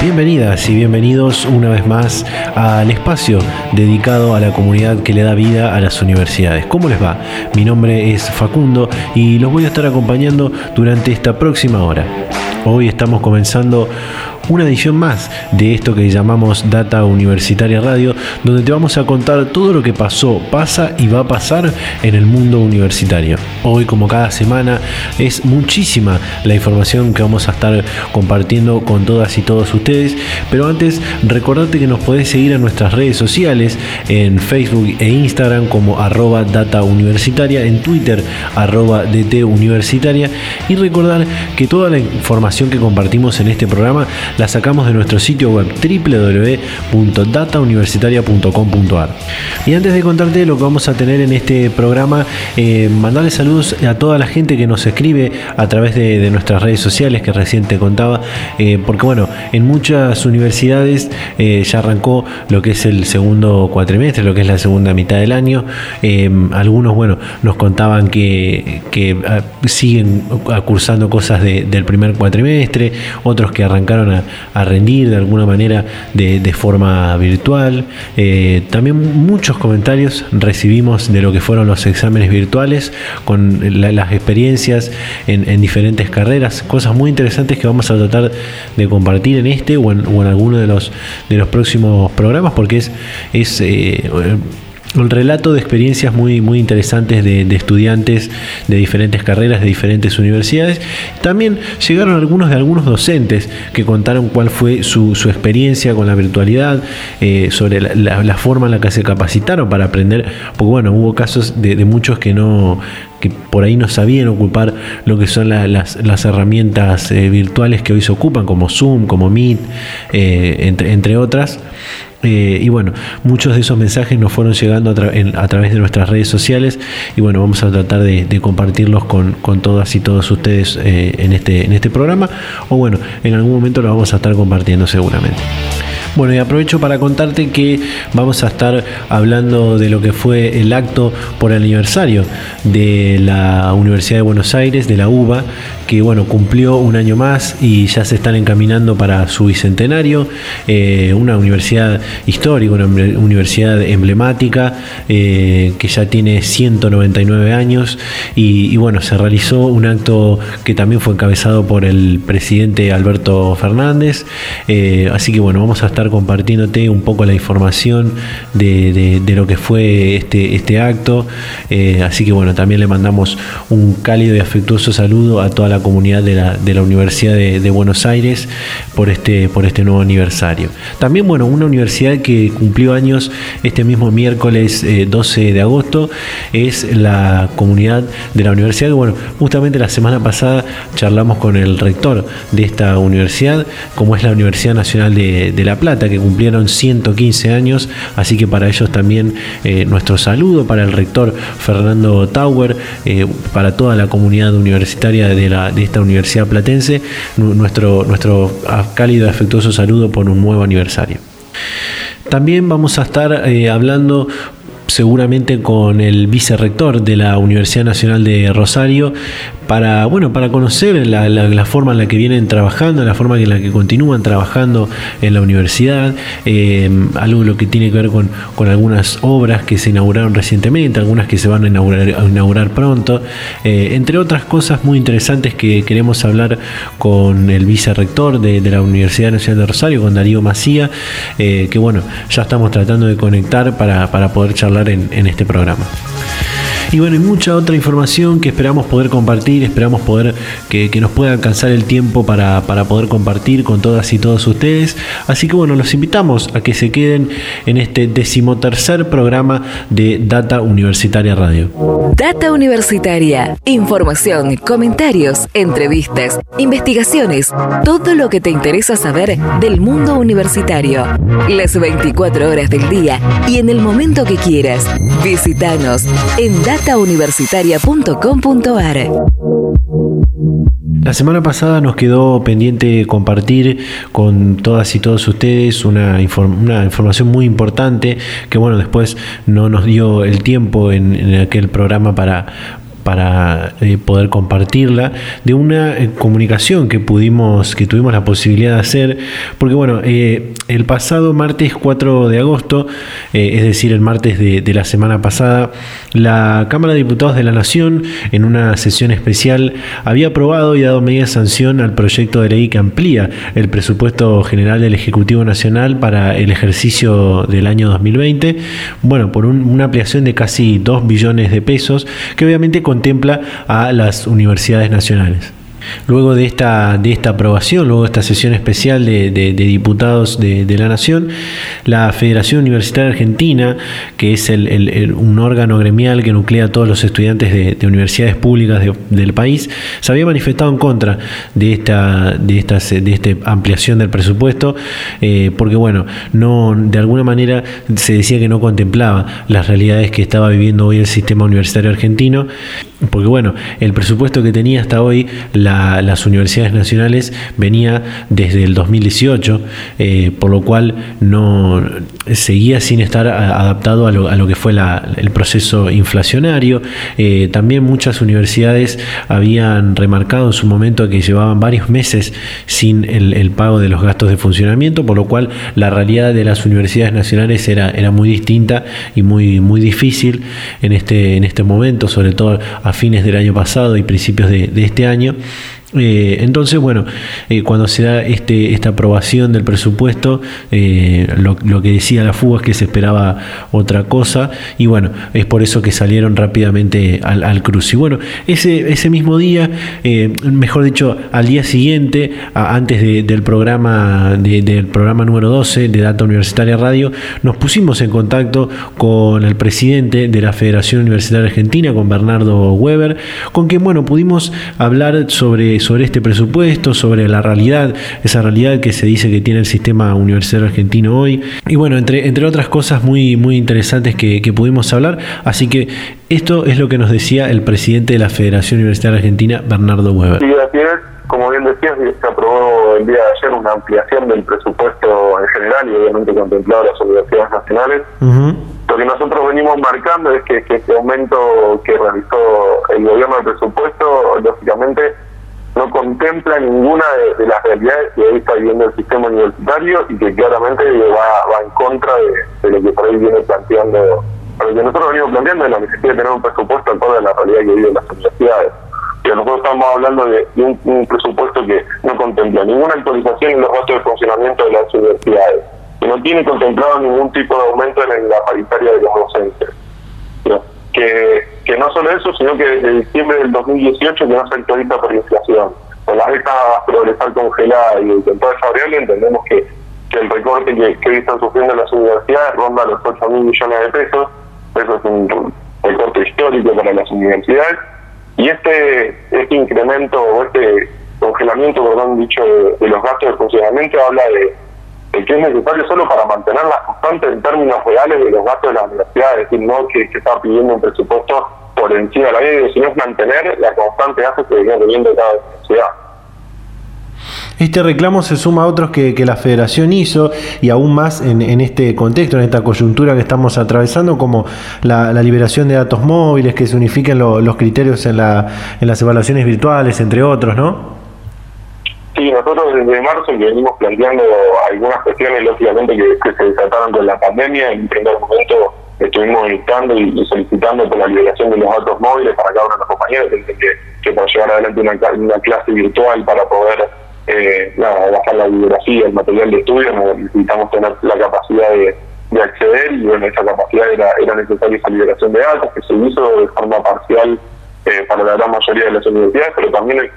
Bienvenidas y bienvenidos una vez más al espacio dedicado a la comunidad que le da vida a las universidades. ¿Cómo les va? Mi nombre es Facundo y los voy a estar acompañando durante esta próxima hora. Hoy estamos comenzando una edición más de esto que llamamos Data Universitaria Radio, donde te vamos a contar todo lo que pasó, pasa y va a pasar en el mundo universitario. Hoy, como cada semana, es muchísima la información que vamos a estar compartiendo con todas y todos ustedes, pero antes recordate que nos podés seguir en nuestras redes sociales, en Facebook e Instagram como arroba data universitaria, en Twitter arroba DT universitaria y recordar que toda la información que compartimos en este programa la sacamos de nuestro sitio web www.datauniversitaria.com.ar. Y antes de contarte lo que vamos a tener en este programa, eh, mandarle saludos a toda la gente que nos escribe a través de, nuestras redes sociales que recién te contaba, eh, porque bueno, en muchas universidades eh, ya arrancó lo que es el segundo cuatrimestre, lo que es la segunda mitad del año. algunos, bueno, nos contaban que, ah, siguen cursando cosas del primer cuatrimestre, otros que arrancaron a, a rendir de alguna manera de, forma virtual. Eh, también muchos comentarios recibimos de lo que fueron los exámenes virtuales con las experiencias en, diferentes carreras, cosas muy interesantes que vamos a tratar de compartir en este o en, o alguno de los, de los próximos programas porque es, es eh, un relato de experiencias muy, muy interesantes de, estudiantes de diferentes carreras, de diferentes universidades. También llegaron algunos de algunos docentes que contaron cuál fue su, experiencia con la virtualidad, eh, sobre la, forma en la que se capacitaron para aprender, porque bueno, hubo casos de, muchos que no que por ahí no sabían ocupar lo que son las, herramientas eh, virtuales que hoy se ocupan, como Zoom, como Meet, eh, entre, entre otras. Eh, y bueno, muchos de esos mensajes nos fueron llegando a, través de nuestras redes sociales y bueno, vamos a tratar de, compartirlos con, todas y todos ustedes eh, en, este, en este programa o bueno, en algún momento lo vamos a estar compartiendo seguramente. Bueno, y aprovecho para contarte que vamos a estar hablando de lo que fue el acto por el aniversario de la Universidad de Buenos Aires, de la UBA, que bueno, cumplió un año más y ya se están encaminando para su bicentenario, eh, una universidad histórica, una universidad emblemática, eh, que ya tiene 199 años y, bueno, se realizó un acto que también fue encabezado por el presidente Alberto Fernández, eh, así que bueno, vamos a estar compartiéndote un poco la información de, lo que fue este, este acto. Así que bueno, también le mandamos un cálido y afectuoso saludo a toda la comunidad de la, de la Universidad de, Buenos Aires por este, por este nuevo aniversario. También, bueno, una universidad que cumplió años este mismo miércoles 12 eh, de agosto es la comunidad de la universidad. Bueno, justamente la semana pasada charlamos con el rector de esta universidad, como es la Universidad Nacional de, de La Plata que cumplieron 115 años, así que para ellos también eh, nuestro saludo para el rector Fernando Tauer, eh, para toda la comunidad universitaria de, la, de esta universidad platense, nuestro, nuestro cálido y afectuoso saludo por un nuevo aniversario. También vamos a estar eh, hablando seguramente con el vicerrector de la Universidad Nacional de Rosario para, bueno, para conocer la, forma en la que vienen trabajando, la forma en la que continúan trabajando en la universidad, eh, algo lo que tiene que ver con, algunas obras que se inauguraron recientemente, algunas que se van a inaugurar, pronto, eh, entre otras cosas muy interesantes que queremos hablar con el vicerrector de, de la Universidad Nacional de Rosario, con Darío Macía, eh, que bueno, ya estamos tratando de conectar para, para poder charlar en, este programa. Y bueno, y mucha otra información que esperamos poder compartir, esperamos poder que, nos pueda alcanzar el tiempo para, para poder compartir con todas y todos ustedes. Así que bueno, los invitamos a que se queden en este decimotercer programa de Data Universitaria Radio. Data Universitaria, información, comentarios, entrevistas, investigaciones, todo lo que te interesa saber del mundo universitario. Las 24 horas del día y en el momento que quieras. Visítanos en datauniversitaria.com.ar. La semana pasada nos quedó pendiente compartir con todas y todos ustedes una, información muy importante que bueno, después no nos dio el tiempo en aquel programa para, para eh, poder compartirla de una eh, comunicación que pudimos que tuvimos la posibilidad de hacer porque bueno eh, el pasado martes 4 de agosto es decir el martes de, la semana pasada la Cámara de Diputados de la Nación en una sesión especial había aprobado y dado media sanción al proyecto de ley que amplía el presupuesto general del Ejecutivo Nacional para el ejercicio del año 2020 bueno por una ampliación de casi 2 billones de pesos que obviamente contempla a las universidades nacionales. Luego de esta, de esta aprobación, luego de esta sesión especial de, diputados de, la Nación, la Federación Universitaria Argentina, que es un órgano gremial que nuclea a todos los estudiantes de, universidades públicas del país, se había manifestado en contra de esta, de esta, de esta ampliación del presupuesto, eh, porque bueno, no, de alguna manera se decía que no contemplaba las realidades que estaba viviendo hoy el sistema universitario argentino, porque bueno, el presupuesto que tenía hasta hoy la las universidades nacionales venía desde el 2018, eh, por lo cual no seguía sin estar adaptado a lo, que fue el proceso inflacionario. Eh, también muchas universidades habían remarcado en su momento que llevaban varios meses sin el, pago de los gastos de funcionamiento, por lo cual la realidad de las universidades nacionales era, era muy distinta y muy, muy difícil en este, en este momento, sobre todo a fines del año pasado y principios de este año. Eh, entonces, bueno, eh, cuando se da este, esta aprobación del presupuesto, eh, lo, que decía la fuga es que se esperaba otra cosa y bueno, es por eso que salieron rápidamente al, cruce. Y bueno, ese, ese mismo día, mejor dicho, al día siguiente, antes del, programa, del programa número 12 de Data Universitaria Radio, nos pusimos en contacto con el presidente de la Federación Universitaria Argentina, con Bernardo Weber, con quien, bueno, pudimos hablar sobre sobre este presupuesto, sobre la realidad, esa realidad que se dice que tiene el sistema universitario argentino hoy. Y bueno, entre, entre otras cosas muy, muy interesantes que, pudimos hablar. Así que esto es lo que nos decía el presidente de la Federación Universitaria Argentina, Bernardo Weber. Sí, Como bien decías, se aprobó el día de ayer una ampliación del presupuesto en general y obviamente contemplado las universidades nacionales. Lo que nosotros venimos marcando es que, que este aumento que realizó el gobierno del presupuesto, lógicamente, no contempla ninguna de, las realidades que hoy está viviendo el sistema universitario y que claramente va, va en contra de, lo que por ahí viene planteando, lo que nosotros venimos planteando es la necesidad de tener un presupuesto acorde a la realidad que viven las universidades. Pero nosotros estamos hablando de, un, presupuesto que no contempla ninguna actualización en los gastos de funcionamiento de las universidades, que no tiene contemplado ningún tipo de aumento en la paritaria de los docentes. Que que no solo eso, sino que desde diciembre del 2018 que no se actualiza por inflación. Con la beca progresar congelada y con toda esa variable entendemos que, que el recorte que, hoy están sufriendo las universidades ronda los 8 mil millones de pesos. Eso es un recorte histórico para las universidades. Y este, este incremento o este congelamiento, perdón, dicho, de los gastos de funcionamiento habla de el que es necesario solo para mantener la constante en términos reales de los gastos de la universidad, es decir, no que, se está pidiendo un presupuesto por encima de la ley, sino es mantener la constante gasto que viene teniendo cada universidad. Este reclamo se suma a otros que, la federación hizo y aún más en, este contexto, en esta coyuntura que estamos atravesando, como la, liberación de datos móviles, que se unifiquen los criterios en, la, en las evaluaciones virtuales, entre otros, ¿no? Sí, nosotros desde marzo que venimos planteando algunas cuestiones, lógicamente, que, se desataron con la pandemia. En primer momento estuvimos invitando y, solicitando por la liberación de los datos móviles para cada uno de los compañeros, que, que por llevar adelante una, clase virtual para poder eh, bajar la bibliografía, el material de estudio, necesitamos tener la capacidad de, acceder y bueno, esa capacidad era, era necesaria esa liberación de datos que se hizo de forma parcial eh, para la gran mayoría de las universidades, pero también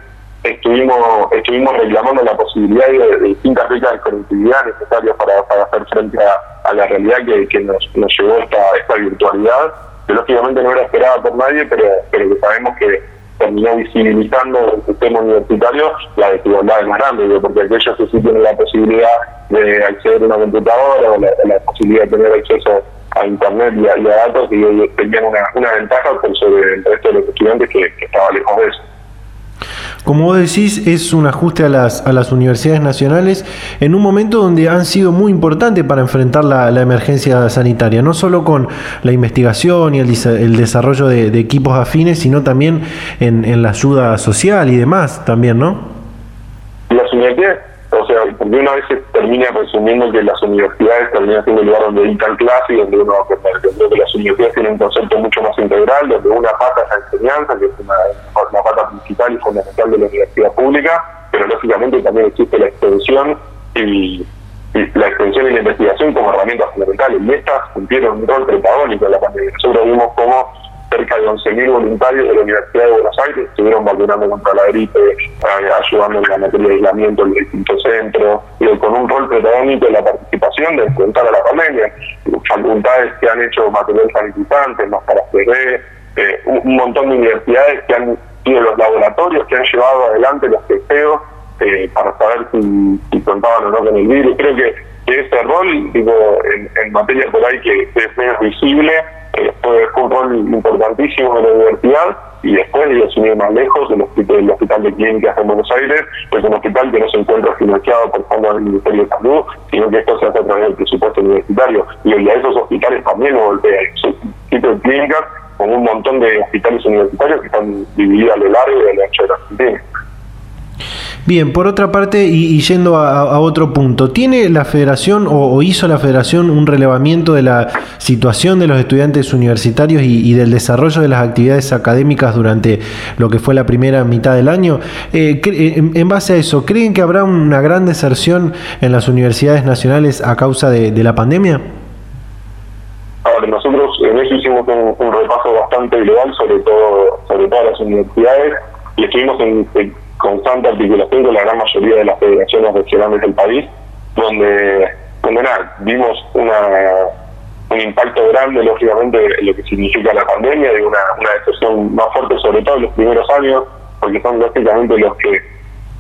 estuvimos estuvimos reclamando la posibilidad de, distintas becas de conectividad necesarias para, para hacer frente a, la realidad que, que nos, nos llevó esta, esta virtualidad, que lógicamente no era esperada por nadie, pero, pero que sabemos que terminó visibilizando el sistema universitario la desigualdad más grande, porque aquellos que sí tienen la posibilidad de acceder a una computadora o la, posibilidad de tener acceso a internet y a, datos y tenían una, una ventaja por sobre el resto de los estudiantes que, que estaba lejos de eso. Como vos decís, es un ajuste a las, a las universidades nacionales en un momento donde han sido muy importantes para enfrentar la, emergencia sanitaria, no solo con la investigación y el, el desarrollo de, equipos afines, sino también en, en la ayuda social y demás también, ¿no? Las universidades porque una vez se termina resumiendo que las universidades terminan siendo el lugar donde dictan clase y donde uno va a que las universidades tienen un concepto mucho más integral, donde una pata es la enseñanza, que es una, pata principal y fundamental de la universidad pública, pero lógicamente también existe la extensión y, la extensión y la investigación como herramientas fundamentales. Y estas cumplieron un rol protagónico en la pandemia. Nosotros vimos cómo cerca de 11.000 voluntarios de la Universidad de Buenos Aires estuvieron vacunando contra la gripe, eh, ayudando en la materia de aislamiento en distintos centros, y con un rol protagónico en la participación de enfrentar a la pandemia. Facultades que han hecho material sanitizante, más para eh, un, montón de universidades que han sido los laboratorios que han llevado adelante los testeos eh, para saber si, si contaban o no con el virus. Creo que, ese rol, digo, en, en materia por ahí que es menos visible, fue, un rol importantísimo en la universidad y después, de asumir más lejos, el hospital, hospital de clínicas en Buenos Aires es un hospital que no se encuentra financiado por fondos del Ministerio de Salud, sino que esto se hace a través del presupuesto universitario. Y a esos hospitales también lo golpea. De clínicas con un montón de hospitales universitarios que están divididos a lo largo y a lo ancho de la Argentina. Bien, por otra parte, y, yendo a, otro punto, ¿tiene la federación o, hizo la federación un relevamiento de la situación de los estudiantes universitarios y, del desarrollo de las actividades académicas durante lo que fue la primera mitad del año? Eh, en, base a eso, ¿creen que habrá una gran deserción en las universidades nacionales a causa de, la pandemia? Ahora, nosotros en eso hicimos un, repaso bastante global sobre todo sobre todas las universidades y estuvimos en constante articulación con la gran mayoría de las federaciones regionales del país, donde, donde nada, vimos una, un impacto grande, lógicamente, en lo que significa la pandemia, de una, una decepción más fuerte, sobre todo en los primeros años, porque son lógicamente los que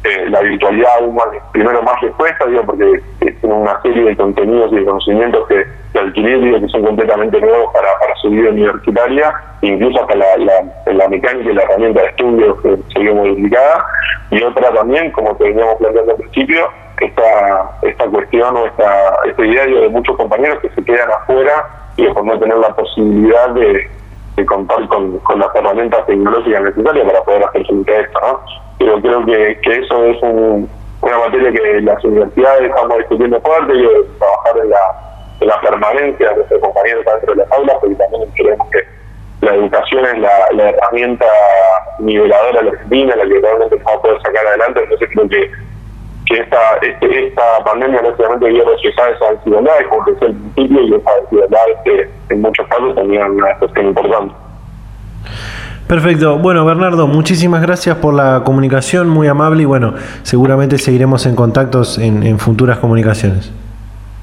eh, la virtualidad aún más, primero más respuesta, digo, porque tiene una serie de contenidos y de conocimientos que, que adquirir que son completamente nuevos para, para su vida universitaria, incluso hasta la, la, mecánica y la herramienta de estudio que se vio modificada, y otra también, como te veníamos planteando al principio, esta, esta cuestión o esta, este idea de muchos compañeros que se quedan afuera y por no tener la posibilidad de, contar con, con, las herramientas tecnológicas necesarias para poder hacer frente a esto. ¿no? Pero creo que, que eso es una materia que las universidades estamos discutiendo fuerte y trabajar en la, en la permanencia de nuestros compañeros dentro de las aulas, porque también creemos que la educación es la, herramienta niveladora de la Argentina, la que realmente vamos a poder sacar adelante, entonces creo que que esta, este, esta pandemia no solamente dio reflejar esa desigualdad, como decía al principio, y esa desigualdad que en muchos casos tenía una cuestión importante. Perfecto. Bueno, Bernardo, muchísimas gracias por la comunicación, muy amable y bueno, seguramente seguiremos en contactos en, en futuras comunicaciones.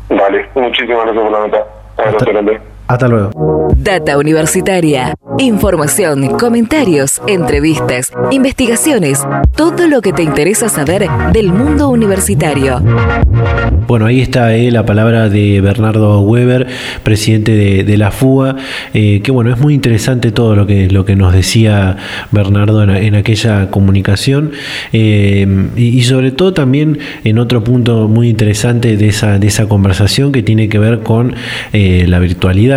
Vale, muchísimas gracias por la nota. Hasta luego. Data Universitaria. Información, comentarios, entrevistas, investigaciones, todo lo que te interesa saber del mundo universitario. Bueno, ahí está eh, la palabra de Bernardo Weber, presidente de, la FUA, eh, que bueno, es muy interesante todo lo que, lo que nos decía Bernardo en, aquella comunicación eh, y, sobre todo también en otro punto muy interesante de esa, de esa conversación que tiene que ver con la virtualidad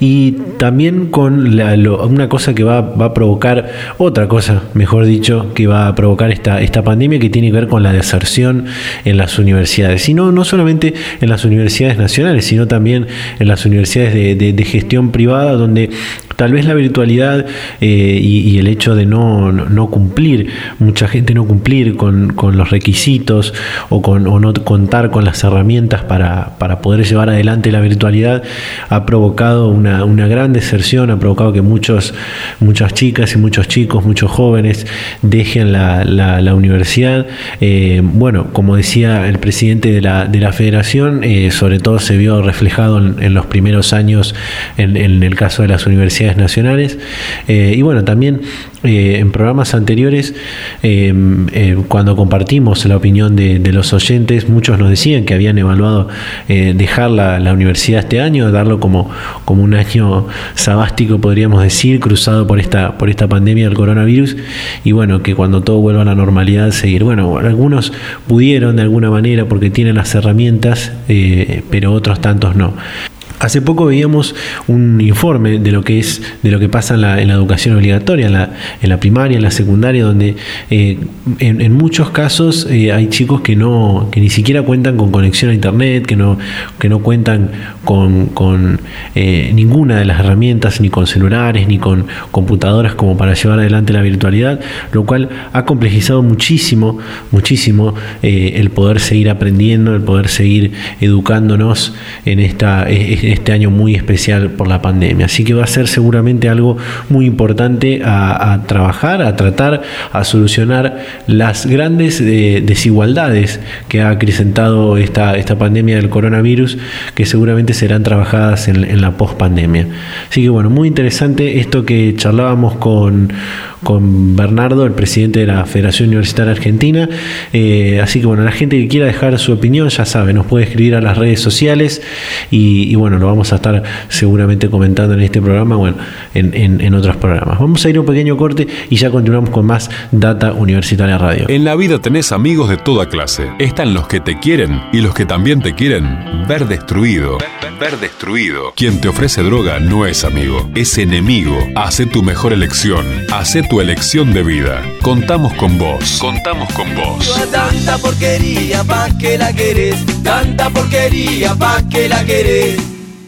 y también con una cosa que va, a provocar, otra cosa, mejor dicho, que va a provocar esta, esta pandemia que tiene que ver con la deserción en las universidades. Y no, no solamente en las universidades nacionales, sino también en las universidades de, gestión privada, donde tal vez la virtualidad eh, y, el hecho de no, no, cumplir, mucha gente no cumplir con, los requisitos o, con, o no contar con las herramientas para, para, poder llevar adelante la virtualidad, ha provocado una, una gran deserción, ha provocado que muchos, muchas chicas y muchos chicos, muchos jóvenes dejen la, la, universidad. Eh, bueno, como decía el presidente de la, de la federación, eh, sobre todo se vio reflejado en, los primeros años en el caso de las universidades nacionales. Eh, y bueno, también eh, en programas anteriores, eh, cuando compartimos la opinión de, los oyentes, muchos nos decían que habían evaluado dejar la, universidad este año, darlo como, como un año sabástico, podríamos decir, cruzado por esta, por esta pandemia del coronavirus. Y bueno, que cuando todo vuelva a la normalidad, seguir. Bueno, algunos pudieron de alguna manera porque tienen las herramientas, pero otros tantos no. Hace poco veíamos un informe de lo que es de lo que pasa en la, educación obligatoria, en la, en la, primaria, en la secundaria, donde eh, en, muchos casos eh, hay chicos que no que ni siquiera cuentan con conexión a internet, que no que no cuentan con, eh, ninguna de las herramientas, ni con celulares, ni con computadoras como para llevar adelante la virtualidad, lo cual ha complejizado muchísimo, muchísimo el poder seguir aprendiendo, el poder seguir educándonos en esta este año muy especial por la pandemia. Así que va a ser seguramente algo muy importante a, trabajar, a tratar, a solucionar las grandes eh, desigualdades que ha acrecentado esta, esta pandemia del coronavirus, que seguramente serán trabajadas en, la post-pandemia. Así que bueno, muy interesante esto que charlábamos con con Bernardo, el presidente de la Federación Universitaria Argentina. Eh, así que bueno, la gente que quiera dejar su opinión, ya sabe, nos puede escribir a las redes sociales y, bueno, lo vamos a estar seguramente comentando en este programa, bueno, en, en otros programas. Vamos a ir a un pequeño corte y ya continuamos con más Data Universitaria Radio. En la vida tenés amigos de toda clase. Están los que te quieren y los que también te quieren ver destruido. Ver destruido. Quien te ofrece droga no es amigo, es enemigo. Hace tu mejor elección. Hace tu elección de vida. Contamos con vos. Contamos con vos. Tanta porquería pa' que la querés. Tanta porquería pa' que la querés.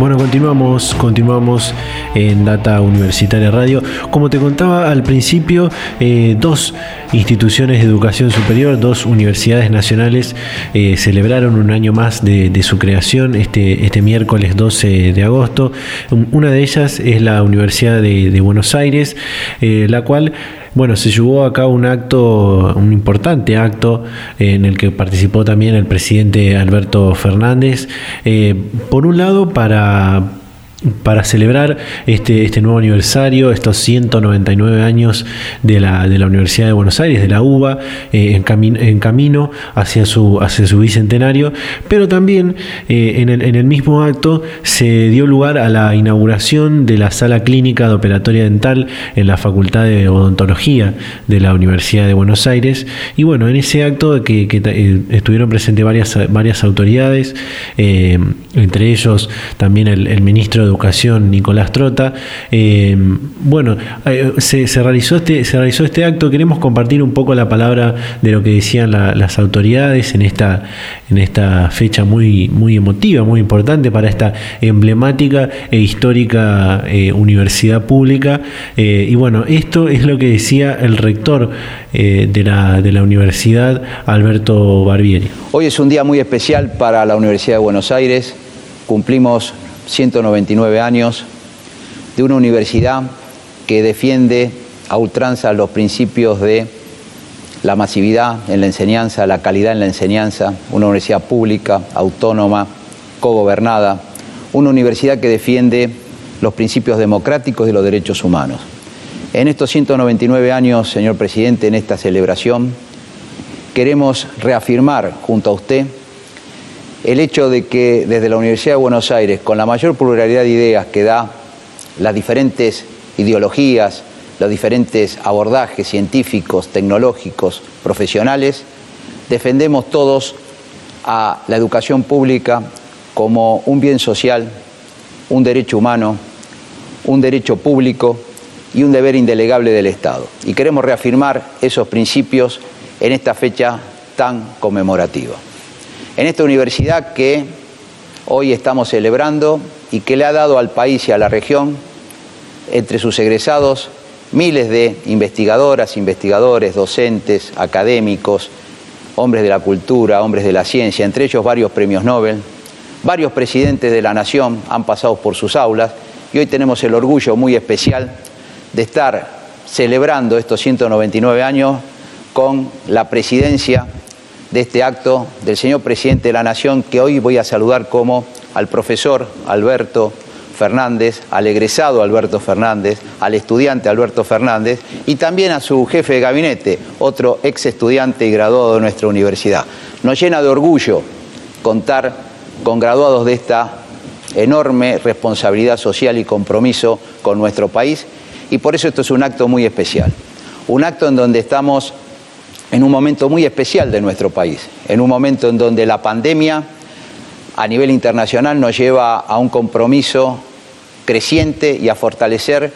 Bueno, continuamos, continuamos en Data Universitaria Radio. Como te contaba al principio, eh, dos instituciones de educación superior, dos universidades nacionales eh, celebraron un año más de, su creación este, este miércoles 12 de agosto. Una de ellas es la Universidad de, Buenos Aires, eh, la cual bueno, se llevó a cabo un acto, un importante acto, en el que participó también el presidente Alberto Fernández, eh, por un lado para para celebrar este, este nuevo aniversario, estos 199 años de la, de la Universidad de Buenos Aires, de la UBA, eh, en, en, camino hacia su, hacia su bicentenario, pero también eh, en, el, en, el, mismo acto se dio lugar a la inauguración de la sala clínica de operatoria dental en la Facultad de Odontología de la Universidad de Buenos Aires. Y bueno, en ese acto que, que eh, estuvieron presentes varias, varias autoridades, entre ellos también el, el ministro de Educación, Nicolás Trota. Eh, bueno, eh, se, realizó este, se realizó este acto. Queremos compartir un poco la palabra de lo que decían las autoridades en esta, en esta fecha muy, muy emotiva, muy importante para esta emblemática e histórica eh, universidad pública. y bueno, esto es lo que decía el rector de, la, de la universidad, Alberto Barbieri. Hoy es un día muy especial para la Universidad de Buenos Aires. Cumplimos 199 años de una universidad que defiende a ultranza los principios de la masividad en la enseñanza, la calidad en la enseñanza, una universidad pública, autónoma, cogobernada, una universidad que defiende los principios democráticos y los derechos humanos. En estos 199 años, señor presidente, en esta celebración, queremos reafirmar junto a usted el hecho de que desde la Universidad de Buenos Aires, con la mayor pluralidad de ideas que da las diferentes ideologías, los diferentes abordajes científicos, tecnológicos, profesionales, defendemos todos a la educación pública como un bien social, un derecho humano, un derecho público y un deber indelegable del Estado. Y queremos reafirmar esos principios en esta fecha tan conmemorativa. En esta universidad que hoy estamos celebrando y que le ha dado al país y a la región, entre sus egresados, miles de investigadoras, investigadores, docentes, académicos, hombres de la cultura, hombres de la ciencia, entre ellos varios premios Nobel, varios presidentes de la nación han pasado por sus aulas y hoy tenemos el orgullo muy especial de estar celebrando estos 199 años con la presidencia de este acto del señor presidente de la Nación, que hoy voy a saludar como al profesor Alberto Fernández, al egresado Alberto Fernández, al estudiante Alberto Fernández y también a su jefe de gabinete, otro ex estudiante y graduado de nuestra universidad. Nos llena de orgullo contar con graduados de esta enorme responsabilidad social y compromiso con nuestro país y por eso esto es un acto muy especial. Un acto en donde estamos en un momento muy especial de nuestro país, en un momento en donde la pandemia a nivel internacional nos lleva a un compromiso creciente y a fortalecer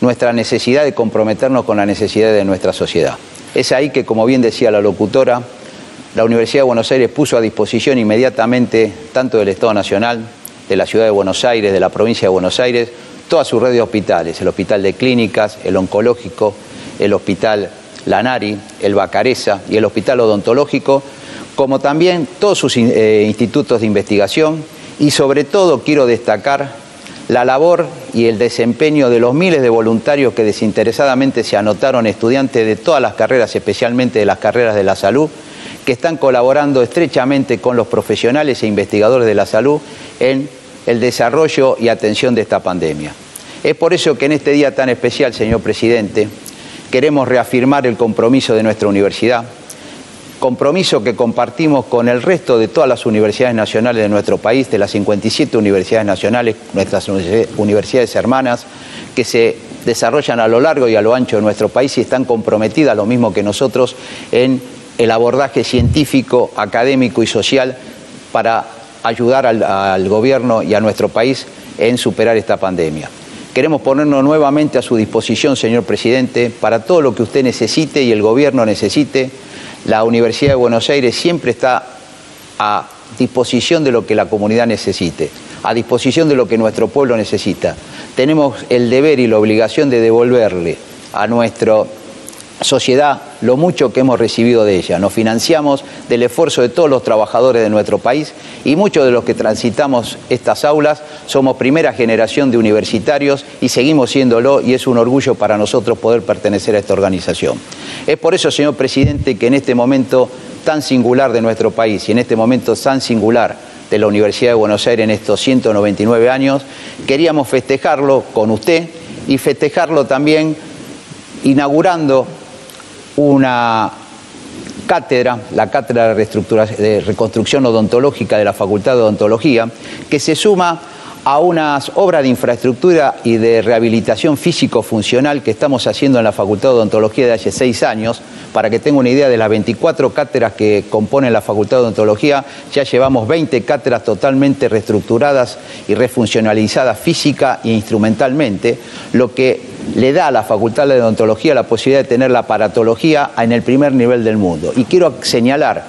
nuestra necesidad de comprometernos con la necesidad de nuestra sociedad. Es ahí que, como bien decía la locutora, la Universidad de Buenos Aires puso a disposición inmediatamente, tanto del Estado Nacional, de la Ciudad de Buenos Aires, de la provincia de Buenos Aires, toda su red de hospitales, el Hospital de Clínicas, el Oncológico, el Hospital Lanari, el Bacareza y el Hospital Odontológico, como también todos sus eh, institutos de investigación y sobre todo quiero destacar la labor y el desempeño de los miles de voluntarios que desinteresadamente se anotaron estudiantes de todas las carreras, especialmente de las carreras de la salud, que están colaborando estrechamente con los profesionales e investigadores de la salud en el desarrollo y atención de esta pandemia. Es por eso que en este día tan especial, señor presidente, queremos reafirmar el compromiso de nuestra universidad, compromiso que compartimos con el resto de todas las universidades nacionales de nuestro país, de las 57 universidades nacionales, nuestras universidades hermanas, que se desarrollan a lo largo y a lo ancho de nuestro país y están comprometidas, lo mismo que nosotros, en el abordaje científico, académico y social para ayudar al, al gobierno y a nuestro país en superar esta pandemia. Queremos ponernos nuevamente a su disposición, señor presidente, para todo lo que usted necesite y el gobierno necesite la Universidad de Buenos Aires siempre está a disposición de lo que la comunidad necesite, a disposición de lo que nuestro pueblo necesita. Tenemos el deber y la obligación de devolverle a nuestro sociedad lo mucho que hemos recibido de ella. Nos financiamos del esfuerzo de todos los trabajadores de nuestro país y muchos de los que transitamos estas aulas somos primera generación de universitarios y seguimos siéndolo y es un orgullo para nosotros poder pertenecer a esta organización. Es por eso, señor presidente, que en este momento tan singular de nuestro país y en este momento tan singular de la Universidad de Buenos Aires en estos 199 años, queríamos festejarlo con usted y festejarlo también inaugurando una cátedra, la Cátedra de Reconstrucción Odontológica de la Facultad de Odontología, que se suma a unas obras de infraestructura y de rehabilitación físico-funcional que estamos haciendo en la Facultad de Odontología de hace seis años. Para que tenga una idea de las 24 cátedras que componen la Facultad de Odontología, ya llevamos 20 cátedras totalmente reestructuradas y refuncionalizadas física e instrumentalmente, lo que le da a la Facultad de Odontología la posibilidad de tener la aparatología en el primer nivel del mundo. Y quiero señalar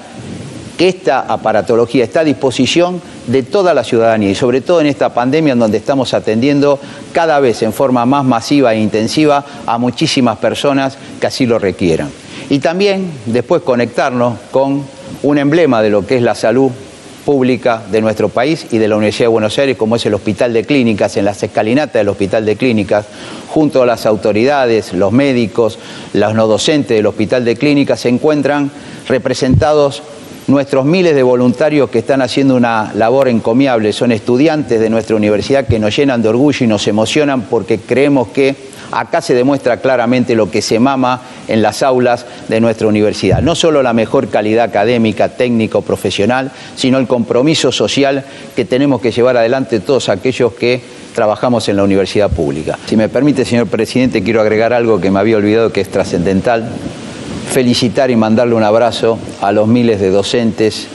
que esta aparatología está a disposición de toda la ciudadanía y sobre todo en esta pandemia en donde estamos atendiendo cada vez en forma más masiva e intensiva a muchísimas personas que así lo requieran. Y también después conectarnos con un emblema de lo que es la salud pública de nuestro país y de la Universidad de Buenos Aires, como es el Hospital de Clínicas, en las escalinatas del Hospital de Clínicas, junto a las autoridades, los médicos, los no docentes del Hospital de Clínicas, se encuentran representados nuestros miles de voluntarios que están haciendo una labor encomiable, son estudiantes de nuestra universidad que nos llenan de orgullo y nos emocionan porque creemos que acá se demuestra claramente lo que se mama en las aulas de nuestra universidad. No solo la mejor calidad académica, técnico, profesional, sino el compromiso social que tenemos que llevar adelante todos aquellos que trabajamos en la universidad pública. Si me permite, señor presidente, quiero agregar algo que me había olvidado que es trascendental. Felicitar y mandarle un abrazo a los miles de docentes,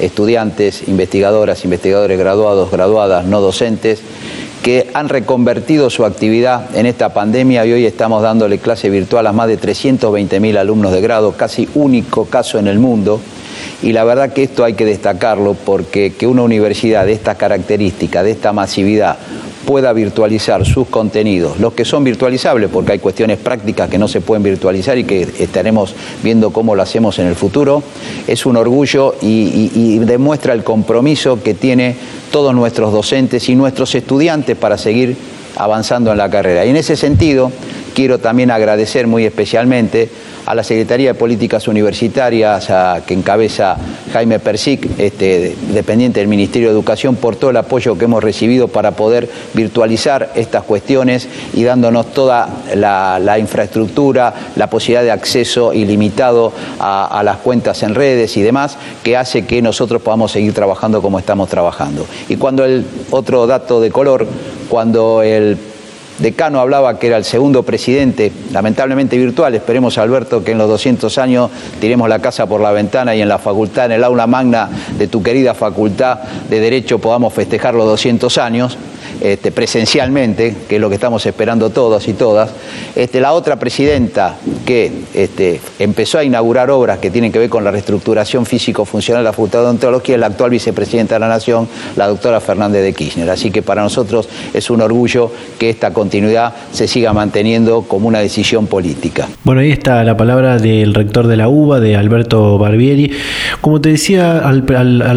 estudiantes, investigadoras, investigadores graduados, graduadas, no docentes, que han reconvertido su actividad en esta pandemia y hoy estamos dándole clase virtual a más de 320 mil alumnos de grado, casi único caso en el mundo. Y la verdad que esto hay que destacarlo porque que una universidad de esta característica, de esta masividad, pueda virtualizar sus contenidos, los que son virtualizables, porque hay cuestiones prácticas que no se pueden virtualizar y que estaremos viendo cómo lo hacemos en el futuro, es un orgullo y, demuestra el compromiso que tiene todos nuestros docentes y nuestros estudiantes para seguir avanzando en la carrera. Y en ese sentido, quiero también agradecer muy especialmente a la Secretaría de Políticas Universitarias que encabeza Jaime Persic, este, dependiente del Ministerio de Educación, por todo el apoyo que hemos recibido para poder virtualizar estas cuestiones y dándonos toda la, infraestructura, la posibilidad de acceso ilimitado a, a las cuentas en redes y demás, que hace que nosotros podamos seguir trabajando como estamos trabajando. Y cuando el otro dato de color, cuando el Decano hablaba que era el segundo presidente, lamentablemente virtual, esperemos Alberto que en los 200 años tiremos la casa por la ventana y en la facultad, en el aula magna de tu querida facultad de Derecho podamos festejar los 200 años. Este, presencialmente, que es lo que estamos esperando todos y todas. Este, la otra presidenta que este, empezó a inaugurar obras que tienen que ver con la reestructuración físico-funcional de la Facultad de Odontología es la actual vicepresidenta de la Nación, la doctora Fernández de Kirchner. Así que para nosotros es un orgullo que esta continuidad se siga manteniendo como una decisión política. Bueno, ahí está la palabra del rector de la UBA, de Alberto Barbieri. Como te decía al,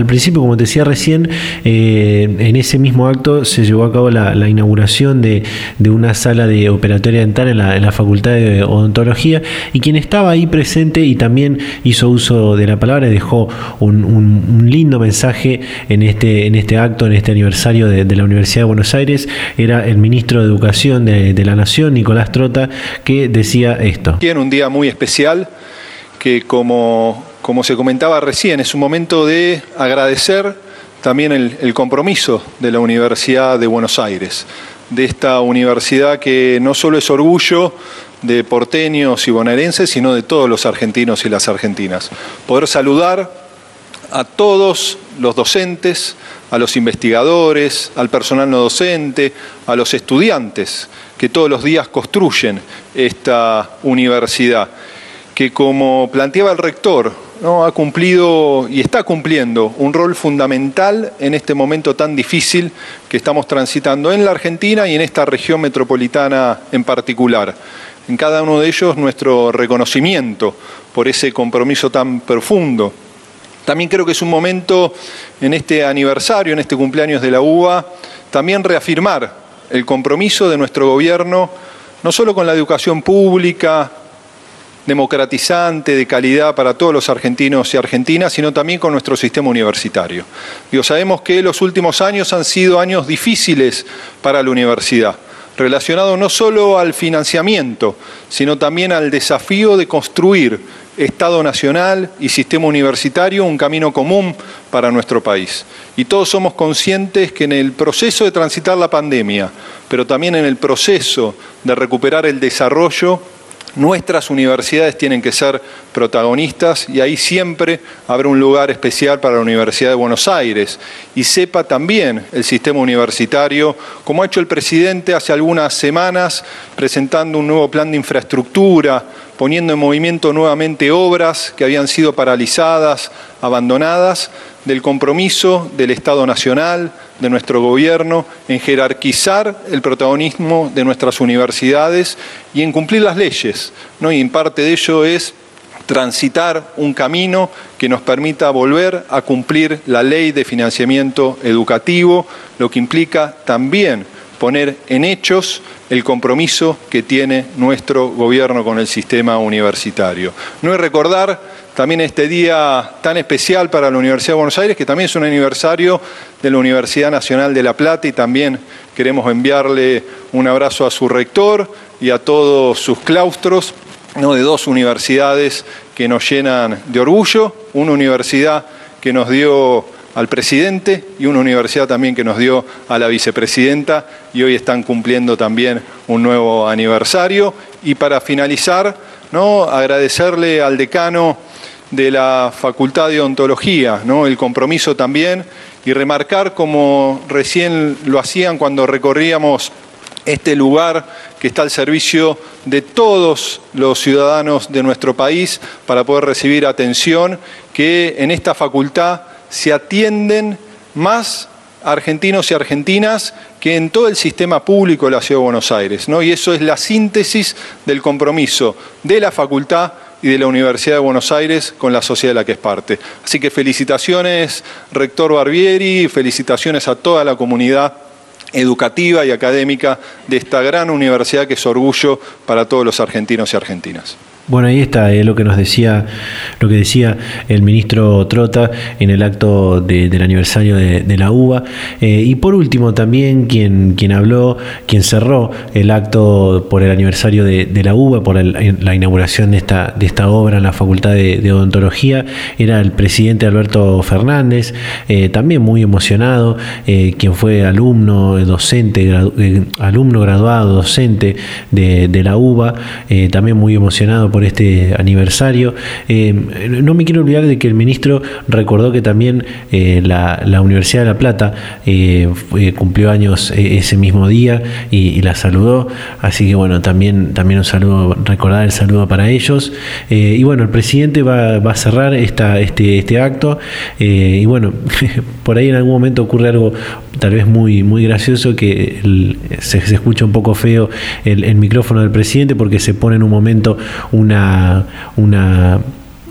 principio, como te decía recién, eh, en ese mismo acto se llevó a cabo la, inauguración de, una sala de operatoria dental en la, Facultad de Odontología y quien estaba ahí presente y también hizo uso de la palabra dejó un, lindo mensaje en este, en este acto, en este aniversario de, la Universidad de Buenos Aires, era el ministro de Educación de, de la Nación, Nicolás Trota, que decía esto. Tiene un día muy especial que como, como se comentaba recién, es un momento de agradecer también el, compromiso de la Universidad de Buenos Aires, de esta universidad que no solo es orgullo de porteños y bonaerenses, sino de todos los argentinos y las argentinas. Poder saludar a todos los docentes, a los investigadores, al personal no docente, a los estudiantes que todos los días construyen esta universidad, que como planteaba el rector ¿no? ha cumplido y está cumpliendo un rol fundamental en este momento tan difícil que estamos transitando en la Argentina y en esta región metropolitana en particular. En cada uno de ellos nuestro reconocimiento por ese compromiso tan profundo. También creo que es un momento en este aniversario, en este cumpleaños de la UBA, también reafirmar el compromiso de nuestro gobierno, no solo con la educación pública, democratizante, de calidad para todos los argentinos y argentinas, sino también con nuestro sistema universitario. Digo, sabemos que los últimos años han sido años difíciles para la universidad, relacionado no solo al financiamiento, sino también al desafío de construir Estado Nacional y sistema universitario un camino común para nuestro país. Y todos somos conscientes que en el proceso de transitar la pandemia, pero también en el proceso de recuperar el desarrollo, Nuestras universidades tienen que ser protagonistas y ahí siempre habrá un lugar especial para la Universidad de Buenos Aires. Y sepa también el sistema universitario, como ha hecho el presidente hace algunas semanas, presentando un nuevo plan de infraestructura, poniendo en movimiento nuevamente obras que habían sido paralizadas, abandonadas, del compromiso del Estado Nacional, de nuestro gobierno, en jerarquizar el protagonismo de nuestras universidades y en cumplir las leyes. ¿no? Y en parte de ello es transitar un camino que nos permita volver a cumplir la ley de financiamiento educativo, lo que implica también poner en hechos el compromiso que tiene nuestro gobierno con el sistema universitario. No es recordar también este día tan especial para la Universidad de Buenos Aires, que también es un aniversario de la Universidad Nacional de La Plata y también queremos enviarle un abrazo a su rector y a todos sus claustros ¿no? de dos universidades que nos llenan de orgullo, una universidad que nos dio al presidente y una universidad también que nos dio a la vicepresidenta y hoy están cumpliendo también un nuevo aniversario. Y para finalizar, agradecerle al decano de la Facultad de Ontología, el compromiso también y remarcar como recién lo hacían cuando recorríamos este lugar que está al servicio de todos los ciudadanos de nuestro país para poder recibir atención, que en esta facultad se atienden más argentinos y argentinas que en todo el sistema público de la Ciudad de Buenos Aires. ¿no? Y eso es la síntesis del compromiso de la facultad y de la Universidad de Buenos Aires con la sociedad de la que es parte. Así que felicitaciones, rector Barbieri, felicitaciones a toda la comunidad educativa y académica de esta gran universidad que es orgullo para todos los argentinos y argentinas. Bueno, ahí está lo que nos decía, lo que decía el ministro Trota en el acto del aniversario de, la UBA. Eh, y por último, también quien, quien habló, quien cerró el acto por el aniversario de, la UBA, por la inauguración de esta, de esta obra en la Facultad de, Odontología, era el presidente Alberto Fernández, eh, también muy emocionado, eh, quien fue alumno, docente, alumno graduado, docente de, la UBA, también muy emocionado este aniversario. Eh, no me quiero olvidar de que el ministro recordó que también eh, la, Universidad de La Plata eh, cumplió años ese mismo día y, la saludó. Así que bueno, también, también un saludo, recordar el saludo para ellos. y bueno, el presidente va, a cerrar esta, este, este acto. y bueno, por ahí en algún momento ocurre algo tal vez muy, muy gracioso que se, escucha un poco feo el, el micrófono del presidente porque se pone en un momento un una, una,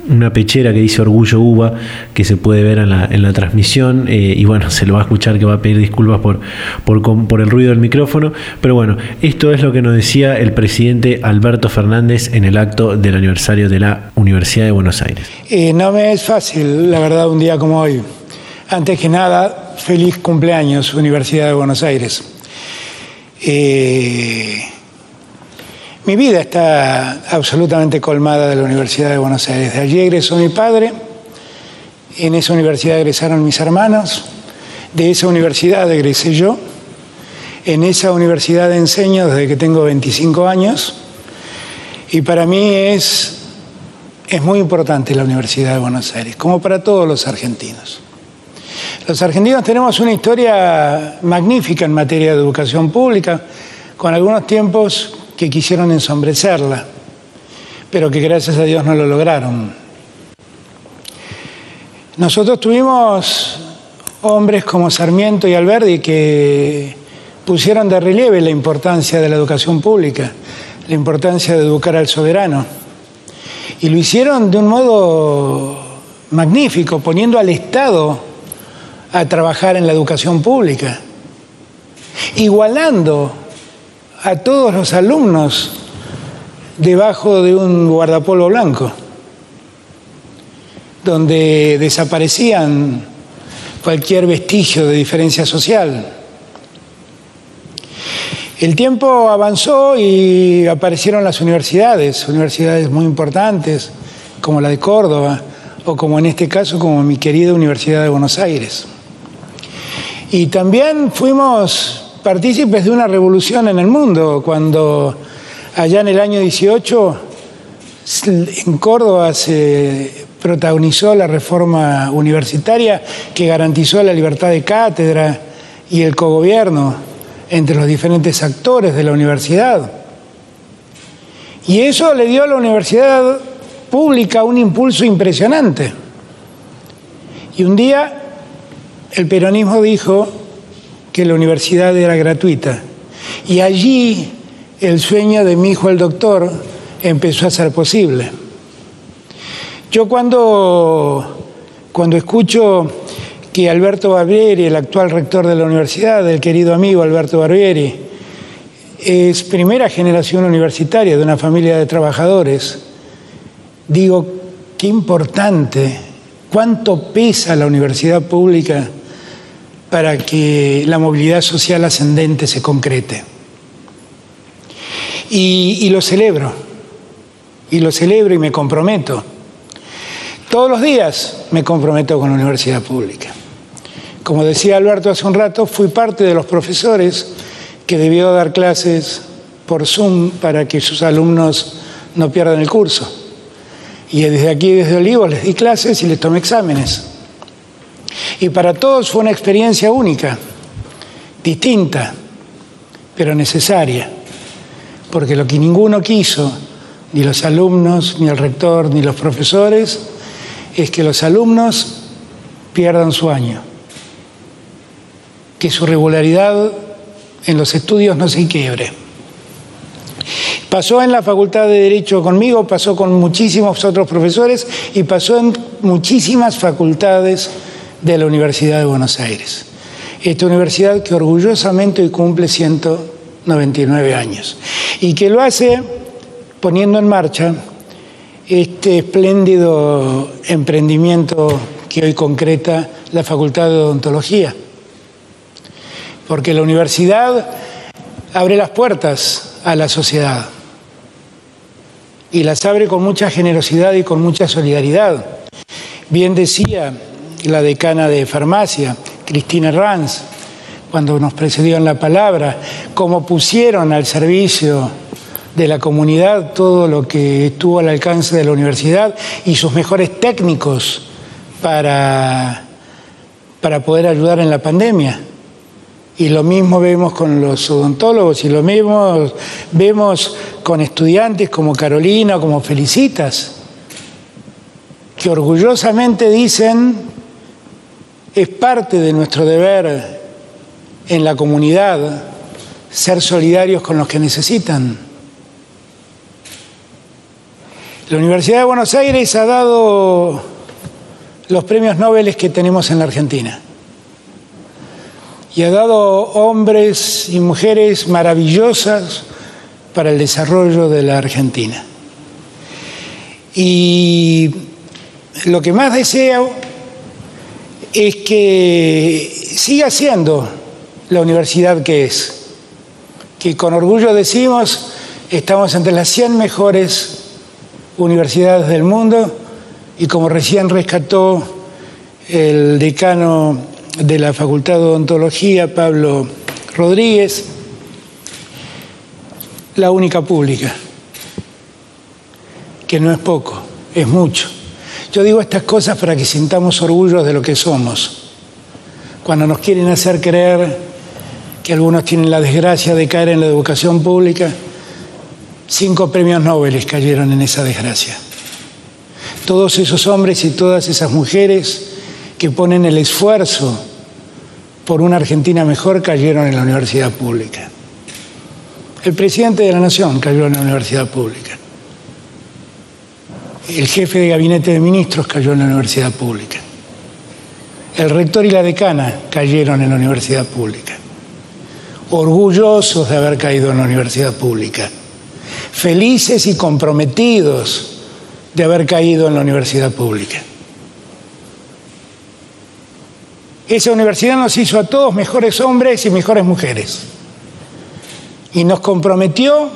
una pechera que dice Orgullo Uva, que se puede ver en la, en la transmisión, eh, y bueno, se lo va a escuchar que va a pedir disculpas por, por, por, el ruido del micrófono, pero bueno, esto es lo que nos decía el presidente Alberto Fernández en el acto del aniversario de la Universidad de Buenos Aires. Eh, no me es fácil, la verdad, un día como hoy. Antes que nada, feliz cumpleaños, Universidad de Buenos Aires. Eh, mi vida está absolutamente colmada de la Universidad de Buenos Aires. De allí egresó mi padre, en esa universidad egresaron mis hermanos, de esa universidad egresé yo, en esa universidad enseño desde que tengo 25 años y para mí es, es muy importante la Universidad de Buenos Aires, como para todos los argentinos. Los argentinos tenemos una historia magnífica en materia de educación pública, con algunos tiempos que quisieron ensombrecerla, pero que gracias a Dios no lo lograron. Nosotros tuvimos hombres como Sarmiento y Alberdi que pusieron de relieve la importancia de la educación pública, la importancia de educar al soberano. Y lo hicieron de un modo magnífico, poniendo al Estado a trabajar en la educación pública, igualando a todos los alumnos debajo de un guardapolvo blanco, donde desaparecían cualquier vestigio de diferencia social. El tiempo avanzó y aparecieron las universidades, universidades muy importantes, como la de Córdoba, o como en este caso, como mi querida Universidad de Buenos Aires. Y también fuimos partícipes de una revolución en el mundo, cuando allá en el año 18 en Córdoba se protagonizó la reforma universitaria que garantizó la libertad de cátedra y el cogobierno entre los diferentes actores de la universidad. Y eso le dio a la universidad pública un impulso impresionante. Y un día el peronismo dijo, que la universidad era gratuita. Y allí el sueño de mi hijo el doctor empezó a ser posible. Yo cuando, cuando escucho que Alberto Barbieri, el actual rector de la universidad, el querido amigo Alberto Barbieri, es primera generación universitaria de una familia de trabajadores, digo, qué importante, cuánto pesa la universidad pública para que la movilidad social ascendente se concrete. Y, lo celebro, y lo celebro y me comprometo. Todos los días me comprometo con la universidad pública. Como decía Alberto hace un rato, fui parte de los profesores que debió dar clases por Zoom para que sus alumnos no pierdan el curso. Y desde aquí, desde Olivos, les di clases y les tomé exámenes. Y para todos fue una experiencia única, distinta, pero necesaria, porque lo que ninguno quiso, ni los alumnos, ni el rector, ni los profesores, es que los alumnos pierdan su año, que su regularidad en los estudios no se quiebre. Pasó en la Facultad de Derecho conmigo, pasó con muchísimos otros profesores y pasó en muchísimas facultades de la Universidad de Buenos Aires. Esta universidad que orgullosamente hoy cumple 199 años y que lo hace poniendo en marcha este espléndido emprendimiento que hoy concreta la Facultad de Odontología. Porque la universidad abre las puertas a la sociedad y las abre con mucha generosidad y con mucha solidaridad. Bien decía la decana de farmacia, Cristina Ranz, cuando nos precedió en la palabra, cómo pusieron al servicio de la comunidad todo lo que estuvo al alcance de la universidad y sus mejores técnicos para, para poder ayudar en la pandemia. Y lo mismo vemos con los odontólogos y lo mismo vemos con estudiantes como Carolina, como Felicitas, que orgullosamente dicen, es parte de nuestro deber en la comunidad ser solidarios con los que necesitan. La Universidad de Buenos Aires ha dado los premios Nobel que tenemos en la Argentina y ha dado hombres y mujeres maravillosas para el desarrollo de la Argentina. Y lo que más deseo es que siga siendo la universidad que es, que con orgullo decimos estamos entre las 100 mejores universidades del mundo y como recién rescató el decano de la Facultad de Odontología, Pablo Rodríguez, la única pública, que no es poco, es mucho. Yo digo estas cosas para que sintamos orgullo de lo que somos. Cuando nos quieren hacer creer que algunos tienen la desgracia de caer en la educación pública, cinco premios Nobel cayeron en esa desgracia. Todos esos hombres y todas esas mujeres que ponen el esfuerzo por una Argentina mejor cayeron en la universidad pública. El presidente de la Nación cayó en la universidad pública. El jefe de gabinete de ministros cayó en la universidad pública. El rector y la decana cayeron en la universidad pública. Orgullosos de haber caído en la universidad pública. Felices y comprometidos de haber caído en la universidad pública. Esa universidad nos hizo a todos mejores hombres y mejores mujeres. Y nos comprometió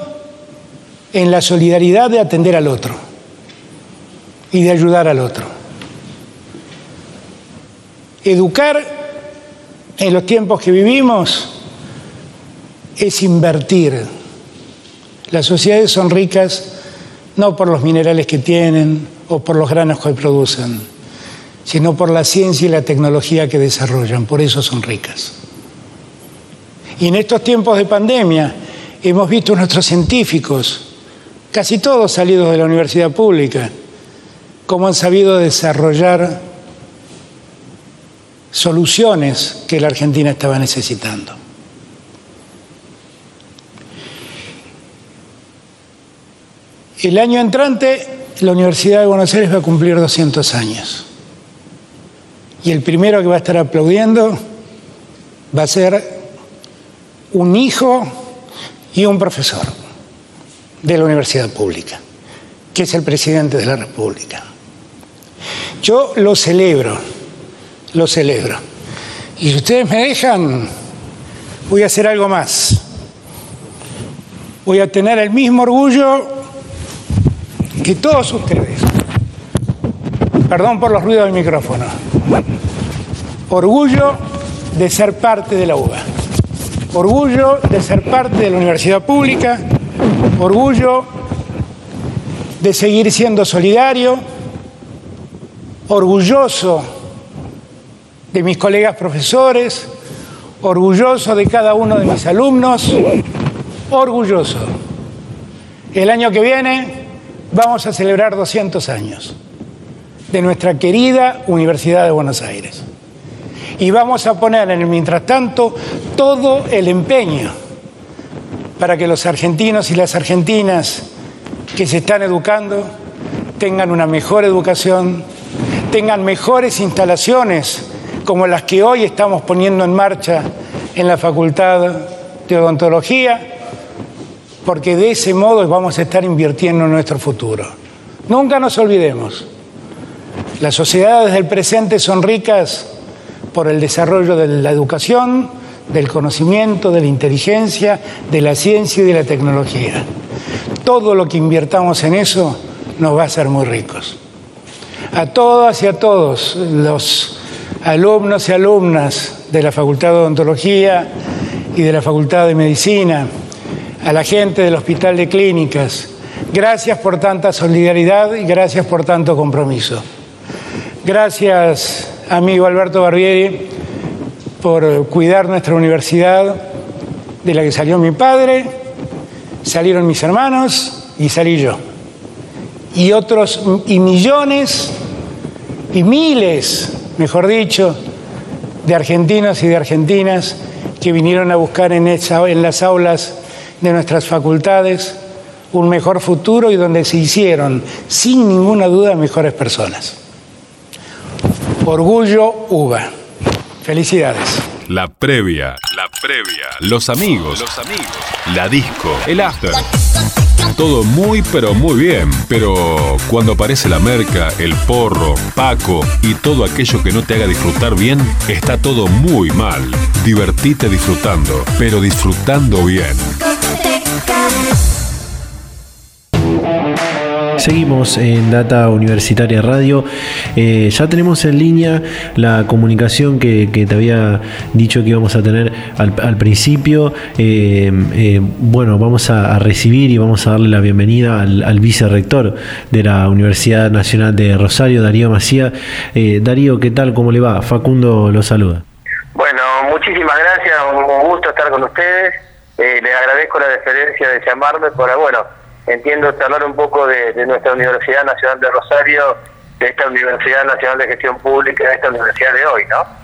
en la solidaridad de atender al otro y de ayudar al otro. Educar en los tiempos que vivimos es invertir. Las sociedades son ricas no por los minerales que tienen o por los granos que producen sino por la ciencia y la tecnología que desarrollan, por eso son ricas. Y en estos tiempos de pandemia hemos visto nuestros científicos, casi todos salidos de la universidad pública, cómo han sabido desarrollar soluciones que la Argentina estaba necesitando. El año entrante, la Universidad de Buenos Aires va a cumplir 200 años. Y el primero que va a estar aplaudiendo va a ser un hijo y un profesor de la universidad pública, que es el presidente de la República. Yo lo celebro, lo celebro. Y si ustedes me dejan, voy a hacer algo más. Voy a tener el mismo orgullo que todos ustedes. Perdón por los ruidos del micrófono. Orgullo de ser parte de la UBA. Orgullo de ser parte de la universidad pública, orgullo de seguir siendo solidario, orgulloso de mis colegas profesores, orgulloso de cada uno de mis alumnos, orgulloso. El año que viene vamos a celebrar 200 años de nuestra querida Universidad de Buenos Aires. Y vamos a poner en el mientras tanto todo el empeño para que los argentinos y las argentinas que se están educando tengan una mejor educación, tengan mejores instalaciones como las que hoy estamos poniendo en marcha en la Facultad de Odontología, porque de ese modo vamos a estar invirtiendo en nuestro futuro. Nunca nos olvidemos, las sociedades del presente son ricas por el desarrollo de la educación, del conocimiento, de la inteligencia, de la ciencia y de la tecnología. Todo lo que invirtamos en eso nos va a hacer muy ricos. A todas y a todos los alumnos y alumnas de la Facultad de Odontología y de la Facultad de Medicina, a la gente del Hospital de Clínicas, gracias por tanta solidaridad y gracias por tanto compromiso. Gracias, amigo Alberto Barbieri, por cuidar nuestra universidad de la que salió mi padre, salieron mis hermanos y salí yo. Y otros, y millones, y miles, mejor dicho, de argentinos y de argentinas que vinieron a buscar en, las aulas de nuestras facultades un mejor futuro y donde se hicieron, sin ninguna duda, mejores personas. Orgullo UBA. Felicidades. La previa, la previa, los amigos, los amigos, la disco, el after. Todo muy pero muy bien, pero cuando aparece la merca, el porro, Paco y todo aquello que no te haga disfrutar bien, está todo muy mal. Divertite disfrutando, pero disfrutando bien. Seguimos en Data Universitaria Radio. Eh, ya tenemos en línea la comunicación que, te había dicho que íbamos a tener al, principio. Eh, eh, bueno, vamos a, recibir y vamos a darle la bienvenida al, vicerrector de la Universidad Nacional de Rosario, Darío Macía. Darío, ¿qué tal? ¿Cómo le va? Facundo lo saluda. Bueno, muchísimas gracias, un gusto estar con ustedes. les agradezco la deferencia de llamarme para, bueno, entiendo hablar un poco de, nuestra Universidad Nacional de Rosario, de esta Universidad Nacional de Gestión Pública, de esta universidad de hoy, ¿no?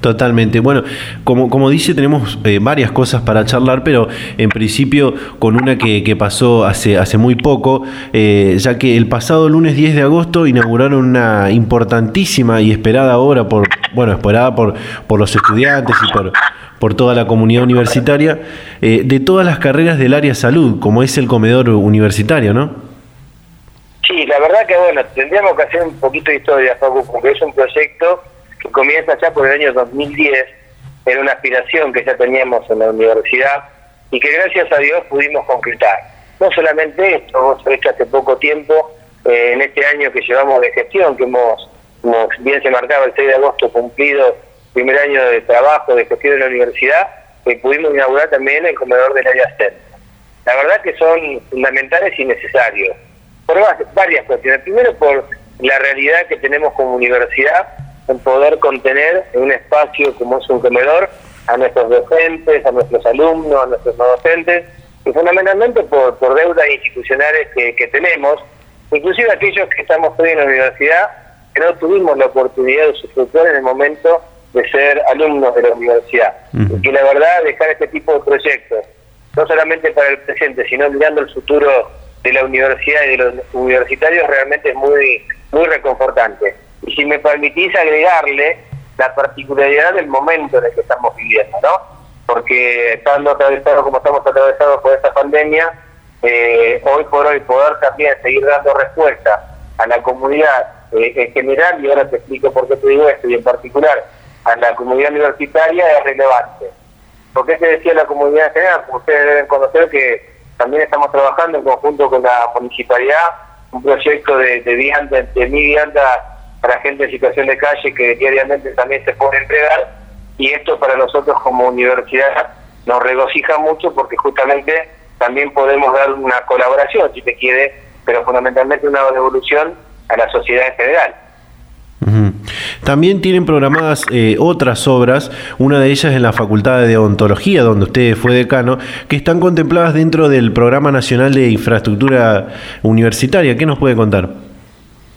Totalmente. Bueno, como, como dice, tenemos eh, varias cosas para charlar, pero en principio con una que, que pasó hace, hace muy poco, eh, ya que el pasado lunes 10 de agosto inauguraron una importantísima y esperada obra, por, bueno, esperada por, por los estudiantes y por, por toda la comunidad universitaria, eh, de todas las carreras del área salud, como es el comedor universitario, ¿no? Sí, la verdad que bueno, tendríamos que hacer un poquito de historia, Facu, porque es un proyecto que comienza ya por el año 2010, era una aspiración que ya teníamos en la universidad y que gracias a Dios pudimos concretar. No solamente esto, hecho hace poco tiempo, eh, en este año que llevamos de gestión, que hemos, como bien se marcaba el 6 de agosto, cumplido primer año de trabajo, de gestión de la universidad, que pudimos inaugurar también el comedor del área centro. La verdad que son fundamentales y necesarios, por varias cuestiones. Primero por la realidad que tenemos como universidad en poder contener en un espacio como es un comedor a nuestros docentes, a nuestros alumnos, a nuestros no docentes, y fundamentalmente por, por deudas institucionales que, que tenemos, inclusive aquellos que estamos hoy en la universidad, que no tuvimos la oportunidad de sufructuar en el momento de ser alumnos de la universidad. Y que la verdad dejar este tipo de proyectos, no solamente para el presente, sino mirando el futuro de la universidad y de los universitarios, realmente es muy, muy reconfortante. Y si me permitís agregarle la particularidad del momento en el que estamos viviendo, ¿no? Porque estando atravesados como estamos atravesados por esta pandemia, eh, hoy por hoy poder también seguir dando respuesta a la comunidad eh, en general, y ahora te explico por qué te digo esto, y en particular a la comunidad universitaria es relevante. ¿Por qué se decía la comunidad en general? Ustedes deben conocer que también estamos trabajando en conjunto con la municipalidad un proyecto de, de vianda, de mi vianda para gente en situación de calle que diariamente también se puede entregar y esto para nosotros como universidad nos regocija mucho porque justamente también podemos dar una colaboración, si te quiere, pero fundamentalmente una devolución a la sociedad en general. También tienen programadas eh, otras obras, una de ellas en la Facultad de Odontología, donde usted fue decano, que están contempladas dentro del Programa Nacional de Infraestructura Universitaria. ¿Qué nos puede contar?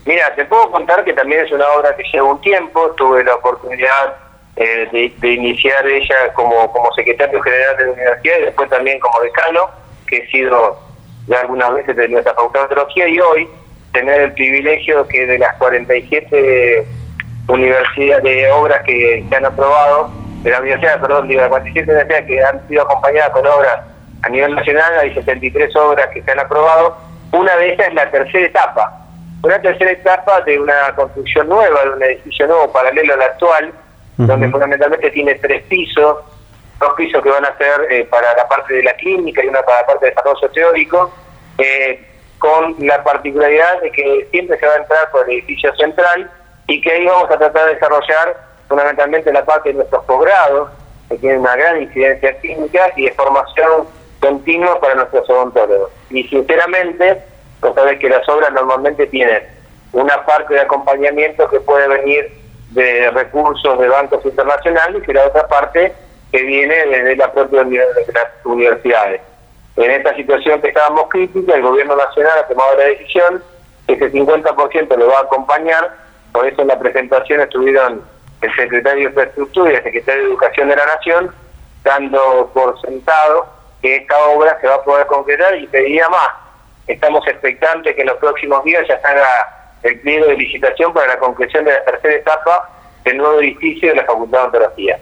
Mira, te puedo contar que también es una obra que lleva un tiempo, tuve la oportunidad eh, de, iniciar ella como, como secretario general de la universidad y después también como decano, que he sido ya algunas veces de nuestra Facultad de Odontología y hoy tener el privilegio que de las 47 universidades de obras que se han aprobado, de la universidad, perdón, de las 47 universidades que han sido acompañadas con obras a nivel nacional, hay 73 obras que se han aprobado, una de ellas es la tercera etapa, una tercera etapa de una construcción nueva, de un edificio nuevo paralelo al actual, donde fundamentalmente tiene tres pisos, dos pisos que van a ser eh, para la parte de la clínica y una para la parte de desarrollo teórico, eh, con la particularidad de que siempre se va a entrar por el edificio central y que ahí vamos a tratar de desarrollar fundamentalmente la parte de nuestros posgrados, que tienen una gran incidencia clínica y de formación continua para nuestros odontólogos. Y sinceramente, vos sabés que las obras normalmente tienen una parte de acompañamiento que puede venir de recursos de bancos internacionales y la otra parte que viene desde la propia de las universidades. En esta situación que estábamos crítica, el gobierno nacional ha tomado la decisión que ese 50% lo va a acompañar, por eso en la presentación estuvieron el secretario de Infraestructura y el secretario de Educación de la Nación, dando por sentado que esta obra se va a poder concretar y pediría más. Estamos expectantes que en los próximos días ya salga el pliego de licitación para la concreción de la tercera etapa del nuevo edificio de la Facultad de Ontología.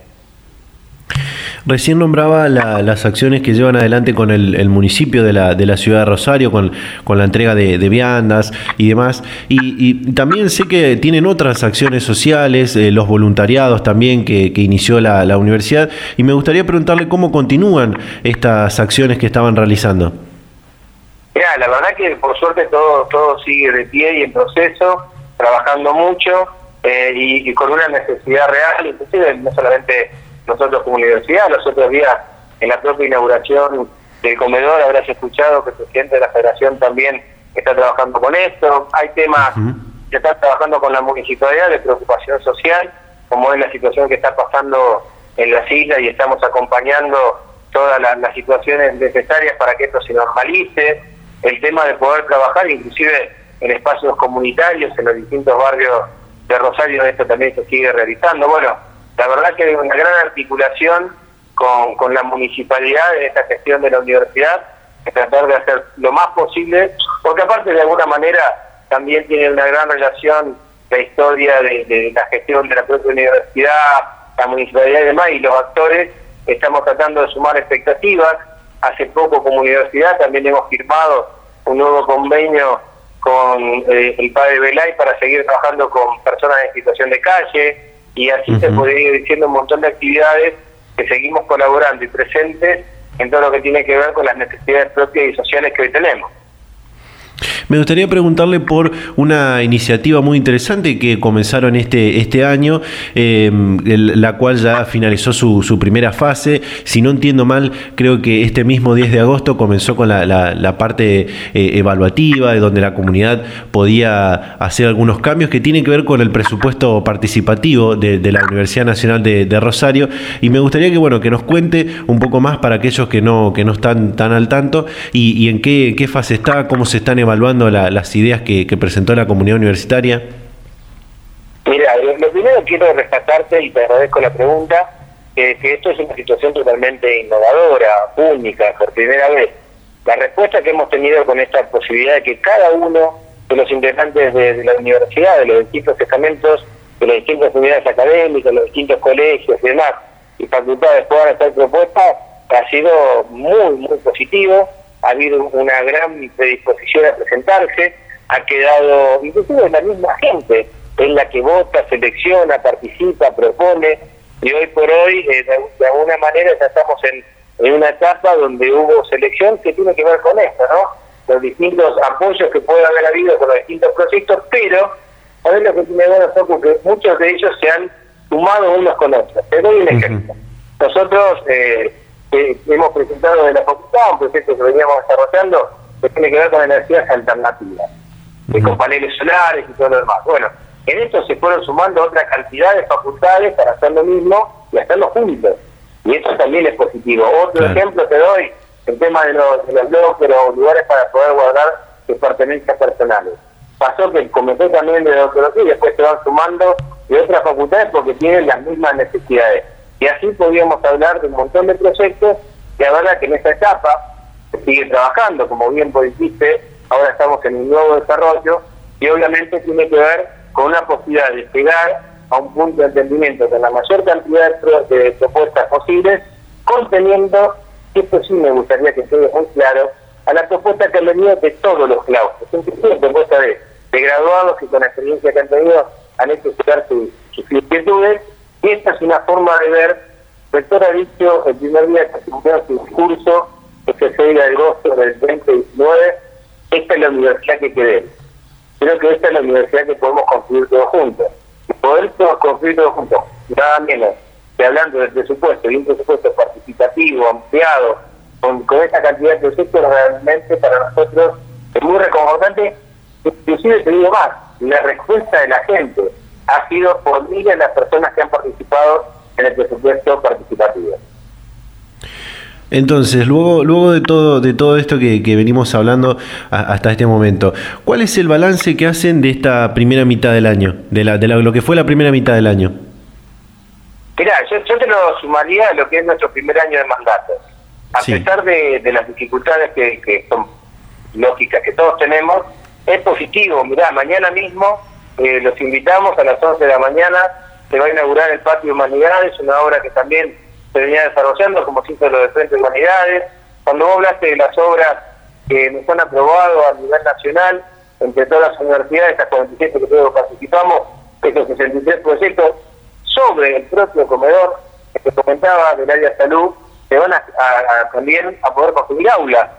Recién nombraba las acciones que llevan adelante con el, municipio de la, de la, ciudad de Rosario, con, la entrega de, viandas y demás. Y, también sé que tienen otras acciones sociales, eh, los voluntariados también que, inició la, universidad. Y me gustaría preguntarle cómo continúan estas acciones que estaban realizando. Mira, la verdad que por suerte todo, todo sigue de pie y en proceso, trabajando mucho eh, y, y con una necesidad real, inclusive no solamente nosotros como universidad. Los otros días, en la propia inauguración del comedor, habrás escuchado que el presidente de la federación también está trabajando con esto. Hay temas que están trabajando con la municipalidad de preocupación social, como es la situación que está pasando en las islas y estamos acompañando todas las, situaciones necesarias para que esto se normalice. El tema de poder trabajar inclusive en espacios comunitarios, en los distintos barrios de Rosario, esto también se sigue realizando. Bueno, la verdad que hay una gran articulación con, con la municipalidad en esta gestión de la universidad, de tratar de hacer lo más posible, porque aparte de alguna manera también tiene una gran relación la historia de, la gestión de la propia universidad, la municipalidad y demás, y los actores estamos tratando de sumar expectativas. Hace poco como universidad también hemos firmado un nuevo convenio con eh, el padre Belay para seguir trabajando con personas en situación de calle, y así se puede ir diciendo un montón de actividades que seguimos colaborando y presentes en todo lo que tiene que ver con las necesidades propias y sociales que hoy tenemos. Me gustaría preguntarle por una iniciativa muy interesante que comenzaron este, este año, eh, la cual ya finalizó su, primera fase. Si no entiendo mal, creo que este mismo 10 de agosto comenzó con la, parte eh, evaluativa, de donde la comunidad podía hacer algunos cambios que tienen que ver con el presupuesto participativo de, la Universidad Nacional de, Rosario. Y me gustaría que, bueno, que nos cuente un poco más para aquellos que no, que no están tan al tanto y, en qué fase está, cómo se están evaluando las ideas que, presentó la comunidad universitaria? Mira, lo primero quiero rescatarte y te agradezco la pregunta, que esto es una situación totalmente innovadora, única, por primera vez. La respuesta que hemos tenido con esta posibilidad de que cada uno de los integrantes de, la universidad, de los distintos estamentos, de las distintas unidades académicas, de los distintos colegios y demás, y facultades puedan hacer propuestas, ha sido muy, muy positivo ha habido una gran predisposición a presentarse, ha quedado, inclusive la misma gente, es la que vota, selecciona, participa, propone, y hoy por hoy, eh, de, alguna manera, ya estamos en, una etapa donde hubo selección que tiene que ver con esto, ¿no? Los distintos apoyos que puede haber habido con los distintos proyectos, pero, a ver lo que tiene bueno, Foco, que muchos de ellos se han sumados unos con otros. Te doy un ejemplo. Nosotros eh, hemos presentado de la facultad un proyecto que veníamos desarrollando que tiene que ver con energías alternativas, con paneles solares y todo lo demás. Bueno, en esto se fueron sumando otra cantidad de facultades para hacer lo mismo y hacerlo juntos. Y eso también es positivo. Otro ejemplo te doy, el tema de los, de los bloques o lugares para poder guardar tus pertenencias personales. Pasó que comenté también de odontología y después se van sumando de otras facultades porque tienen las mismas necesidades. Y así podríamos hablar de un montón de proyectos y la verdad que en esta etapa se sigue trabajando, como bien vos dijiste, ahora estamos en un nuevo desarrollo y obviamente tiene que ver con una posibilidad de llegar a un punto de entendimiento con la mayor cantidad de propuestas posibles, conteniendo, y esto sí me gustaría que quede muy claro, a la propuesta que han venido de todos los claustros, inclusive propuesta de, de graduados que con la experiencia que han tenido han hecho llegar sus, inquietudes, y esta es una forma de ver, el rector ha dicho el primer día que se su discurso, se 6 de agosto del 2019, esta es la universidad que queremos. Creo que esta es la universidad que podemos construir todos juntos. Y poder construir todos juntos, nada menos que hablando del presupuesto y un presupuesto participativo, ampliado, con, con esa cantidad de proyectos, realmente para nosotros es muy reconfortante. Inclusive te digo más, la respuesta de la gente ha sido por miles de las personas que han participado en el presupuesto participativo. Entonces, luego, luego de todo, de todo esto que, venimos hablando hasta este momento, ¿cuál es el balance que hacen de esta primera mitad del año, de, la, de lo que fue la primera mitad del año? Mirá, yo, yo, te lo sumaría a lo que es nuestro primer año de mandato. A pesar de, las dificultades que, que, son lógicas que todos tenemos, es positivo. Mirá, mañana mismo eh, los invitamos a las 11 de la mañana, se va a inaugurar el Patio Humanidades, una obra que también se venía desarrollando, como se hizo lo de Frente Humanidades. Cuando vos hablaste de las obras que nos han aprobado a nivel nacional, entre todas las universidades, las 47 que todos participamos, estos 63 proyectos sobre el propio comedor que comentaba del área de salud, se van a, también a poder construir aulas,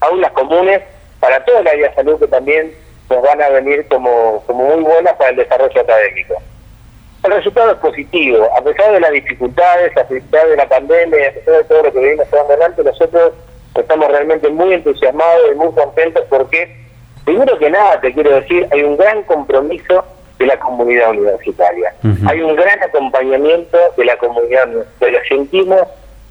aulas comunes para toda el área de salud que también nos van a venir como, como muy buenas para el desarrollo académico. El resultado es positivo, a pesar de las dificultades, a pesar de la pandemia, a pesar de todo lo que venimos llevando adelante, nosotros estamos realmente muy entusiasmados y muy contentos porque, primero que nada, te quiero decir, hay un gran compromiso de la comunidad universitaria. Hay un gran acompañamiento de la comunidad universitaria. Sentimos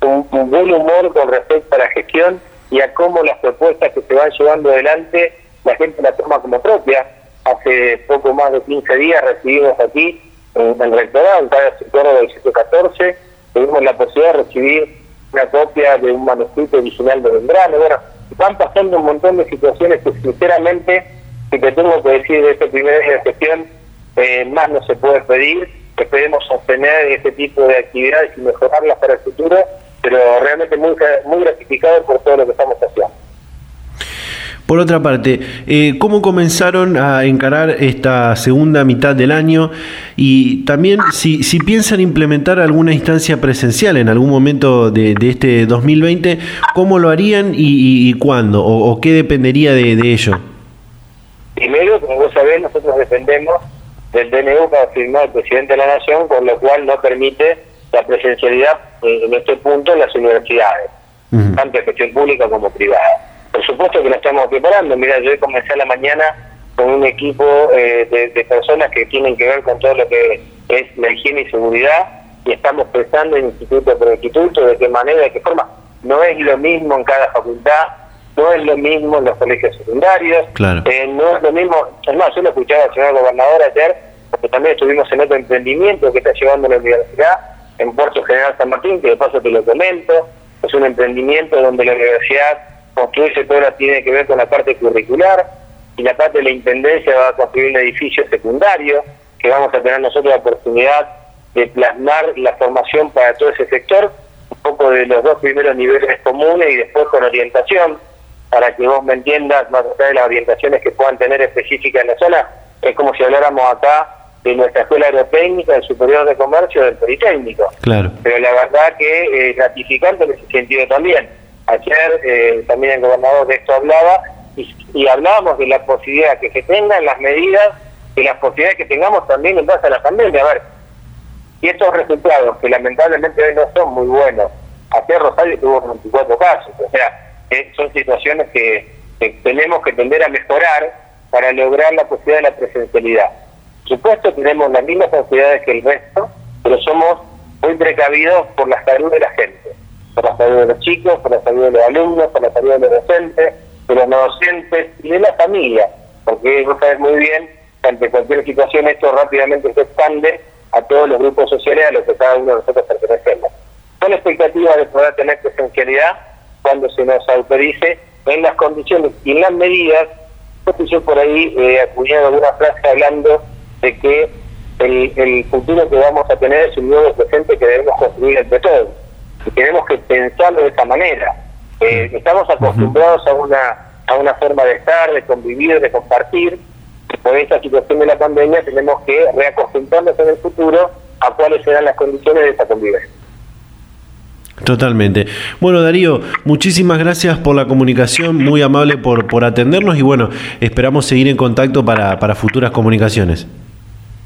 un, un, buen humor con respecto a la gestión y a cómo las propuestas que se van llevando adelante la gente la toma como propia. Hace poco más de 15 días recibimos aquí en el rectorado, en cada sector del 714, tuvimos la posibilidad de recibir una copia de un manuscrito original de Belgrano. Bueno, van pasando un montón de situaciones que sinceramente, si te tengo que decir de este primer día de gestión, eh, más no se puede pedir. Esperemos sostener este tipo de actividades y mejorarlas para el futuro, pero realmente muy, muy gratificado por todo lo que estamos haciendo. Por otra parte, eh, ¿cómo comenzaron a encarar esta segunda mitad del año? Y también si, si piensan implementar alguna instancia presencial en algún momento de, este 2020, ¿cómo lo harían y, cuándo? O, qué dependería de, ello? Primero, como vos sabés, nosotros dependemos del DNU para firmar el presidente de la Nación, con lo cual no permite la presencialidad en este punto en las universidades, tanto en gestión pública como privada. Por supuesto que lo estamos preparando. Mira, yo comencé a la mañana con un equipo eh, de, personas que tienen que ver con todo lo que es la higiene y seguridad y estamos pensando en instituto por instituto, de qué manera, de qué forma. No es lo mismo en cada facultad, no es lo mismo en los colegios secundarios, eh, no es lo mismo, es más, yo lo escuchaba al señor gobernador ayer, porque también estuvimos en otro emprendimiento que está llevando la universidad en Puerto General San Martín, que de paso te lo comento, es un emprendimiento donde la universidad construirse todo lo tiene que ver con la parte curricular y la parte de la intendencia va a construir un edificio secundario que vamos a tener nosotros la oportunidad de plasmar la formación para todo ese sector, un poco de los dos primeros niveles comunes y después con orientación, para que vos me entiendas más allá de las orientaciones que puedan tener específicas en la zona, es como si habláramos acá de nuestra escuela aerotécnica, del superior de comercio, del politécnico. Claro. Pero la verdad que es gratificante en ese sentido también Ayer eh, también el gobernador de esto hablaba y, hablábamos de la posibilidad que se tengan las medidas y las posibilidades que tengamos también en base a la pandemia. A ver, Y estos resultados, que lamentablemente hoy no son muy buenos, hacia Rosario tuvo 24 casos, o sea, eh, son situaciones que, tenemos que tender a mejorar para lograr la posibilidad de la presencialidad. Por supuesto, tenemos las mismas ansiedades que el resto, pero somos muy precavidos por la salud de la gente, por la salud de los chicos, por la salud de los alumnos, por la salud de los docentes, de los no docentes y de la familia, porque vos sabés muy bien que ante cualquier situación esto rápidamente se expande a todos los grupos sociales a los que cada uno de nosotros pertenecemos. Con expectativa de poder tener presencialidad cuando se nos autorice en las condiciones y en las medidas. Yo por ahí eh, acuñado alguna frase hablando de que el, el futuro que vamos a tener es un nuevo presente que debemos construir entre todos. Y tenemos que pensarlo de esta manera. Eh, estamos acostumbrados a una, a una forma de estar, de convivir, de compartir, por esta situación de la pandemia tenemos que reacostumbrarnos en el futuro a cuáles serán las condiciones de esta convivencia. Totalmente. Bueno, Darío, muchísimas gracias por la comunicación, muy amable por, por atendernos y bueno, esperamos seguir en contacto para, para futuras comunicaciones.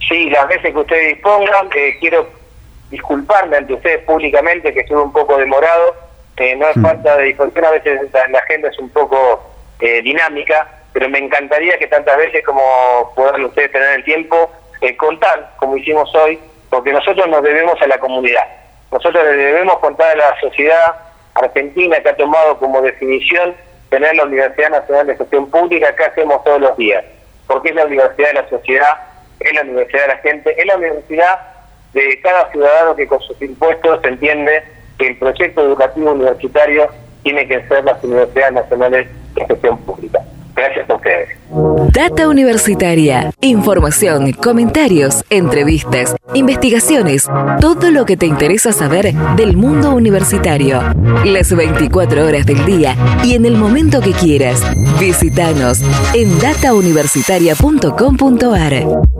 Sí, las veces que ustedes dispongan, eh, quiero disculparme ante ustedes públicamente que estuve un poco demorado, eh, no es mm. falta de discusión, a veces la, agenda es un poco eh, dinámica, pero me encantaría que tantas veces como puedan ustedes tener el tiempo, eh, contar, como hicimos hoy, porque nosotros nos debemos a la comunidad. Nosotros le debemos contar a la sociedad argentina que ha tomado como definición tener la Universidad Nacional de Gestión Pública que hacemos todos los días, porque es la universidad de la sociedad, es la universidad de la gente, es la universidad de cada ciudadano que con sus impuestos entiende que el proyecto educativo universitario tiene que ser las universidades nacionales de gestión pública. Gracias a ustedes. Data Universitaria. Información, comentarios, entrevistas, investigaciones, todo lo que te interesa saber del mundo universitario. Las 24 horas del día y en el momento que quieras. Visítanos en datauniversitaria.com.ar.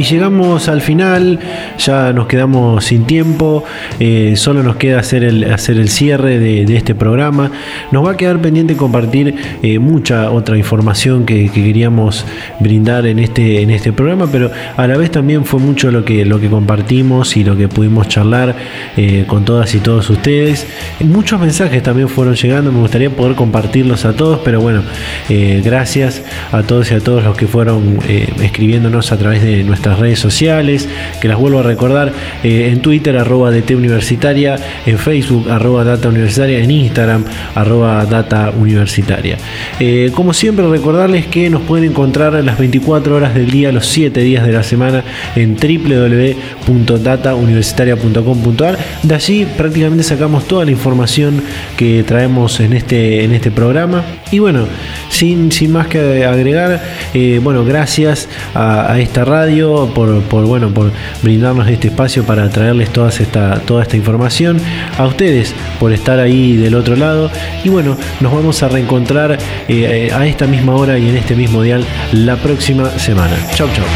Y llegamos al final, ya nos quedamos sin tiempo, eh, solo nos queda hacer el, hacer el cierre de, este programa. Nos va a quedar pendiente compartir eh, mucha otra información que, queríamos brindar en este, en este programa, pero a la vez también fue mucho lo que, lo que compartimos y lo que pudimos charlar eh, con todas y todos ustedes. Muchos mensajes también fueron llegando, me gustaría poder compartirlos a todos, pero bueno, gracias a todos y a todos los que fueron escribiéndonos a través de nuestra redes sociales, que las vuelvo a recordar, eh, en Twitter arroba DT Universitaria, en Facebook arroba Data Universitaria, en Instagram arroba Data Universitaria. Eh, como siempre recordarles que nos pueden encontrar las 24 horas del día, los 7 días de la semana en www.datauniversitaria.com.ar. De allí prácticamente sacamos toda la información que traemos en este, en este programa. Y bueno, sin, sin más que agregar, eh, bueno, gracias a esta radio por, bueno, por brindarnos este espacio para traerles toda esta, toda esta información. A ustedes por estar ahí del otro lado. Y bueno, nos vamos a reencontrar eh, a esta misma hora y en este mismo dial la próxima semana. Chau, chau.